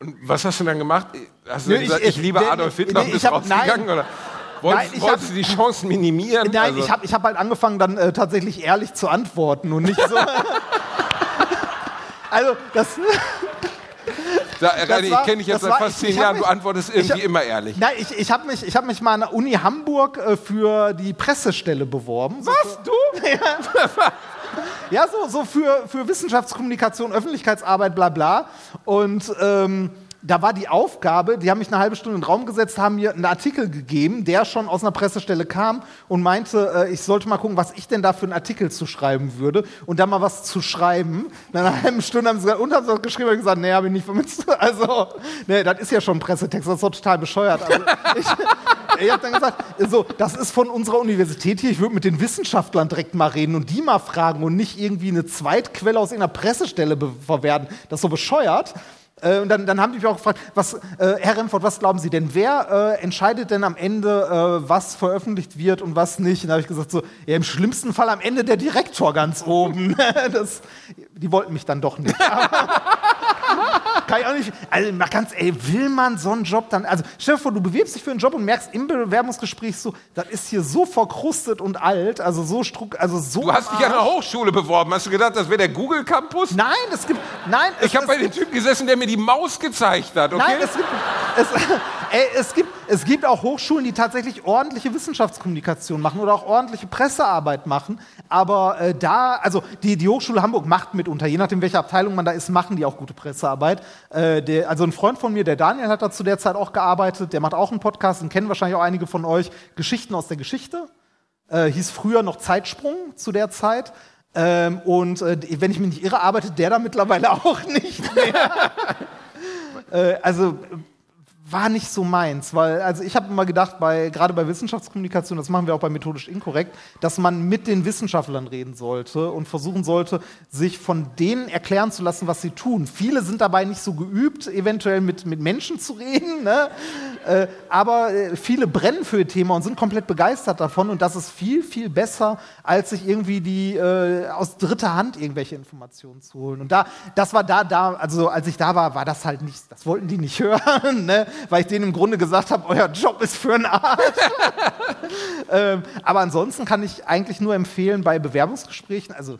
Und was hast du dann gemacht? Hast du Nö, gesagt, ich- ich, liebe nee, Adolf Hitler nee, bist ich hab- nein. rausgegangen? Oder wolltest, Nein, ich wolltest hab- du die Chancen minimieren? nein, Also- ich habe ich hab halt angefangen, dann äh, tatsächlich ehrlich zu antworten und nicht so. also, das. Da, Rainer, war- ich kenne dich jetzt seit war- fast zehn Jahren, du mich- antwortest ich irgendwie hab- immer ehrlich. Nein, ich, ich habe mich, ich hab mich mal an der Uni Hamburg äh, für die Pressestelle beworben. So Was, du? Ja, so, so für, für Wissenschaftskommunikation, Öffentlichkeitsarbeit, bla bla. Und ähm, da war die Aufgabe, die haben mich eine halbe Stunde in den Raum gesetzt, haben mir einen Artikel gegeben, der schon aus einer Pressestelle kam und meinte, äh, ich sollte mal gucken, was ich denn da für einen Artikel zu schreiben würde und dann mal was zu schreiben. Nach einer halben Stunde haben sie gesagt, und haben sie was geschrieben und gesagt, nee, habe ich nicht vermisst. Also, nee, das ist ja schon ein Pressetext, das ist doch total bescheuert. Also, ich, ich habe dann gesagt, so, das ist von unserer Universität hier, ich würde mit den Wissenschaftlern direkt mal reden und die mal fragen und nicht irgendwie eine Zweitquelle aus irgendeiner Pressestelle verwerten. Das ist so bescheuert. Äh, und dann, dann haben die mich auch gefragt, was, äh, Herr Remford, was glauben Sie denn, wer äh, entscheidet denn am Ende, äh, was veröffentlicht wird und was nicht? Und da habe ich gesagt, so, ja, im schlimmsten Fall am Ende der Direktor ganz oben. das, die wollten mich dann doch nicht. Kann ich auch nicht. Also mal ganz, ey, will man so einen Job dann? Also stell dir vor, du bewirbst dich für einen Job und merkst im Bewerbungsgespräch so, das ist hier so verkrustet und alt, also so struck, also so. Du hast dich an der. Hochschule beworben. Hast du gedacht, das wäre der Google Campus? Nein, es gibt. Nein, es, Ich habe bei dem Typen gesessen, der mir die Maus gezeigt hat, okay? Nein, es gibt, es, ey, es, gibt, es gibt auch Hochschulen, die tatsächlich ordentliche Wissenschaftskommunikation machen oder auch ordentliche Pressearbeit machen. Aber äh, da, also die, die Hochschule Hamburg macht mitunter, je nachdem, welche Abteilung man da ist, machen die auch gute Pressearbeit. Äh, der, also ein Freund von mir, der Daniel, hat da zu der Zeit auch gearbeitet. Der macht auch einen Podcast, den kennen wahrscheinlich auch einige von euch. Geschichten aus der Geschichte. Äh, hieß früher noch Zeitsprung zu der Zeit. Ähm, und äh, wenn ich mich nicht irre, arbeitet der da mittlerweile auch nicht mehr. äh, also war nicht so meins, weil also ich habe immer gedacht, bei, gerade bei Wissenschaftskommunikation, das machen wir auch bei methodisch inkorrekt, dass man mit den Wissenschaftlern reden sollte und versuchen sollte, sich von denen erklären zu lassen, was sie tun. Viele sind dabei nicht so geübt, eventuell mit, mit Menschen zu reden, ne? äh, aber äh, viele brennen für ihr Thema und sind komplett begeistert davon und das ist viel, viel besser, als sich irgendwie die äh, aus dritter Hand irgendwelche Informationen zu holen. Und da, das war da, da, also als ich da war, war das halt nicht, das wollten die nicht hören, ne? Weil ich denen im Grunde gesagt habe, euer Job ist für einen Arsch. ähm, aber ansonsten kann ich eigentlich nur empfehlen, bei Bewerbungsgesprächen, also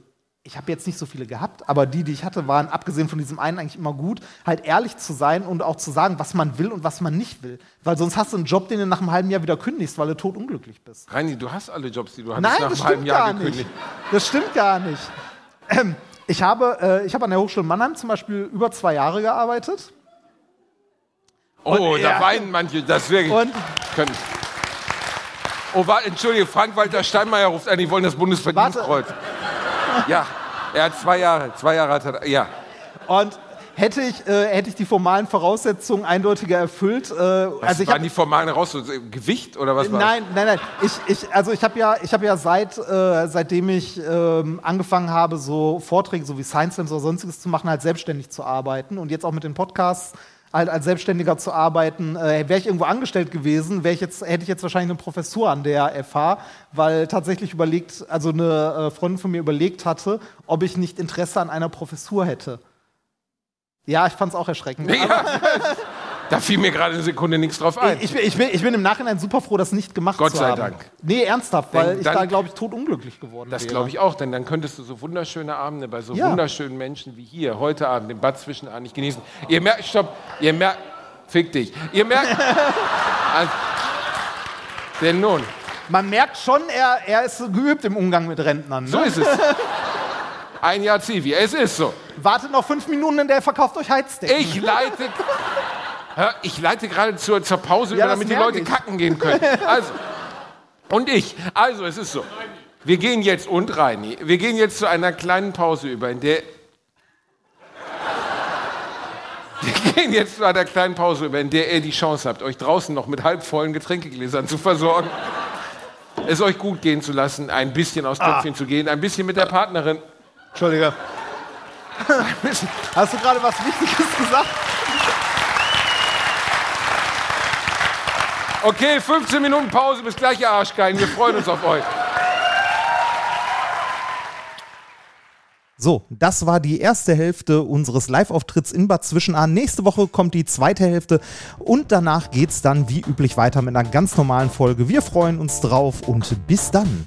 ich habe jetzt nicht so viele gehabt, aber die, die ich hatte, waren abgesehen von diesem einen eigentlich immer gut, halt ehrlich zu sein und auch zu sagen, was man will und was man nicht will. Weil sonst hast du einen Job, den du nach einem halben Jahr wieder kündigst, weil du totunglücklich bist. Reini, du hast alle Jobs, die du hattest Nein, nach einem halben Jahr gar nicht. gekündigt. Das stimmt gar nicht. Ähm, ich habe, äh, ich habe an der Hochschule Mannheim zum Beispiel über zwei Jahre gearbeitet. Oh, Und- da weinen manche. Das wirklich. Und können. Oh, wa- entschuldige, Frank-Walter Steinmeier ruft an, die wollen das Bundesverdienstkreuz. Ja, er hat zwei Jahre. Zwei Jahre hat er. Ja. Und hätte ich, äh, hätte ich die formalen Voraussetzungen eindeutiger erfüllt, äh, Was also ich waren hab, die formalen äh, Gewicht oder was war Nein, nein, nein. Ich, ich, also ich habe ja, ich habe ja seit, äh, seitdem ich ähm, angefangen habe, so Vorträge, so wie Science Slams oder sonstiges zu machen, halt selbstständig zu arbeiten und jetzt auch mit den Podcasts halt als Selbstständiger zu arbeiten. Äh, wäre ich irgendwo angestellt gewesen, ich jetzt, hätte ich jetzt wahrscheinlich eine Professur an der FH, weil tatsächlich überlegt, also eine äh, Freundin von mir überlegt hatte, ob ich nicht Interesse an einer Professur hätte. Ja, ich fand es auch erschreckend. Ja, da fiel mir gerade eine Sekunde nichts drauf ein. Ich bin, ich, bin, ich bin im Nachhinein super froh, das nicht gemacht Gott zu sei haben. Dank. Nee, ernsthaft, weil Denn ich dann- da, glaube ich, totunglücklich geworden das wäre. glaube ich auch, denn dann könntest du so wunderschöne Abende bei so Ja. wunderschönen Menschen wie hier heute Abend im Bad Zwischenahn nicht genießen. Ihr merkt, stopp, ihr merkt, fick dich. Ihr merkt, also, denn nun, Man merkt schon, er, er ist geübt im Umgang mit Rentnern. Ne? so ist es. Ein Jahr Zivi, es ist so. Wartet noch fünf Minuten, in der er verkauft euch Heizdecken. Ich leite, ich leite gerade zur, zur Pause Ja, über, damit die Leute ich. kacken gehen können. Also, und ich, also es ist so. Wir gehen jetzt, und Reini, wir gehen jetzt zu einer kleinen Pause über, in der. Wir gehen jetzt zu einer kleinen Pause über, in der ihr die Chance habt, euch draußen noch mit halbvollen Getränkegläsern zu versorgen. Es euch gut gehen zu lassen, ein bisschen aufs Töpfchen zu gehen, ein bisschen mit der Partnerin. Entschuldige. Hast du gerade was Wichtiges gesagt? Okay, 15 Minuten Pause, bis gleich, ihr Arschgeigen. Wir freuen uns auf euch. So, das war die erste Hälfte unseres Live-Auftritts in Bad Zwischenahn. Nächste Woche kommt die zweite Hälfte und danach geht's dann wie üblich weiter mit einer ganz normalen Folge. Wir freuen uns drauf und bis dann.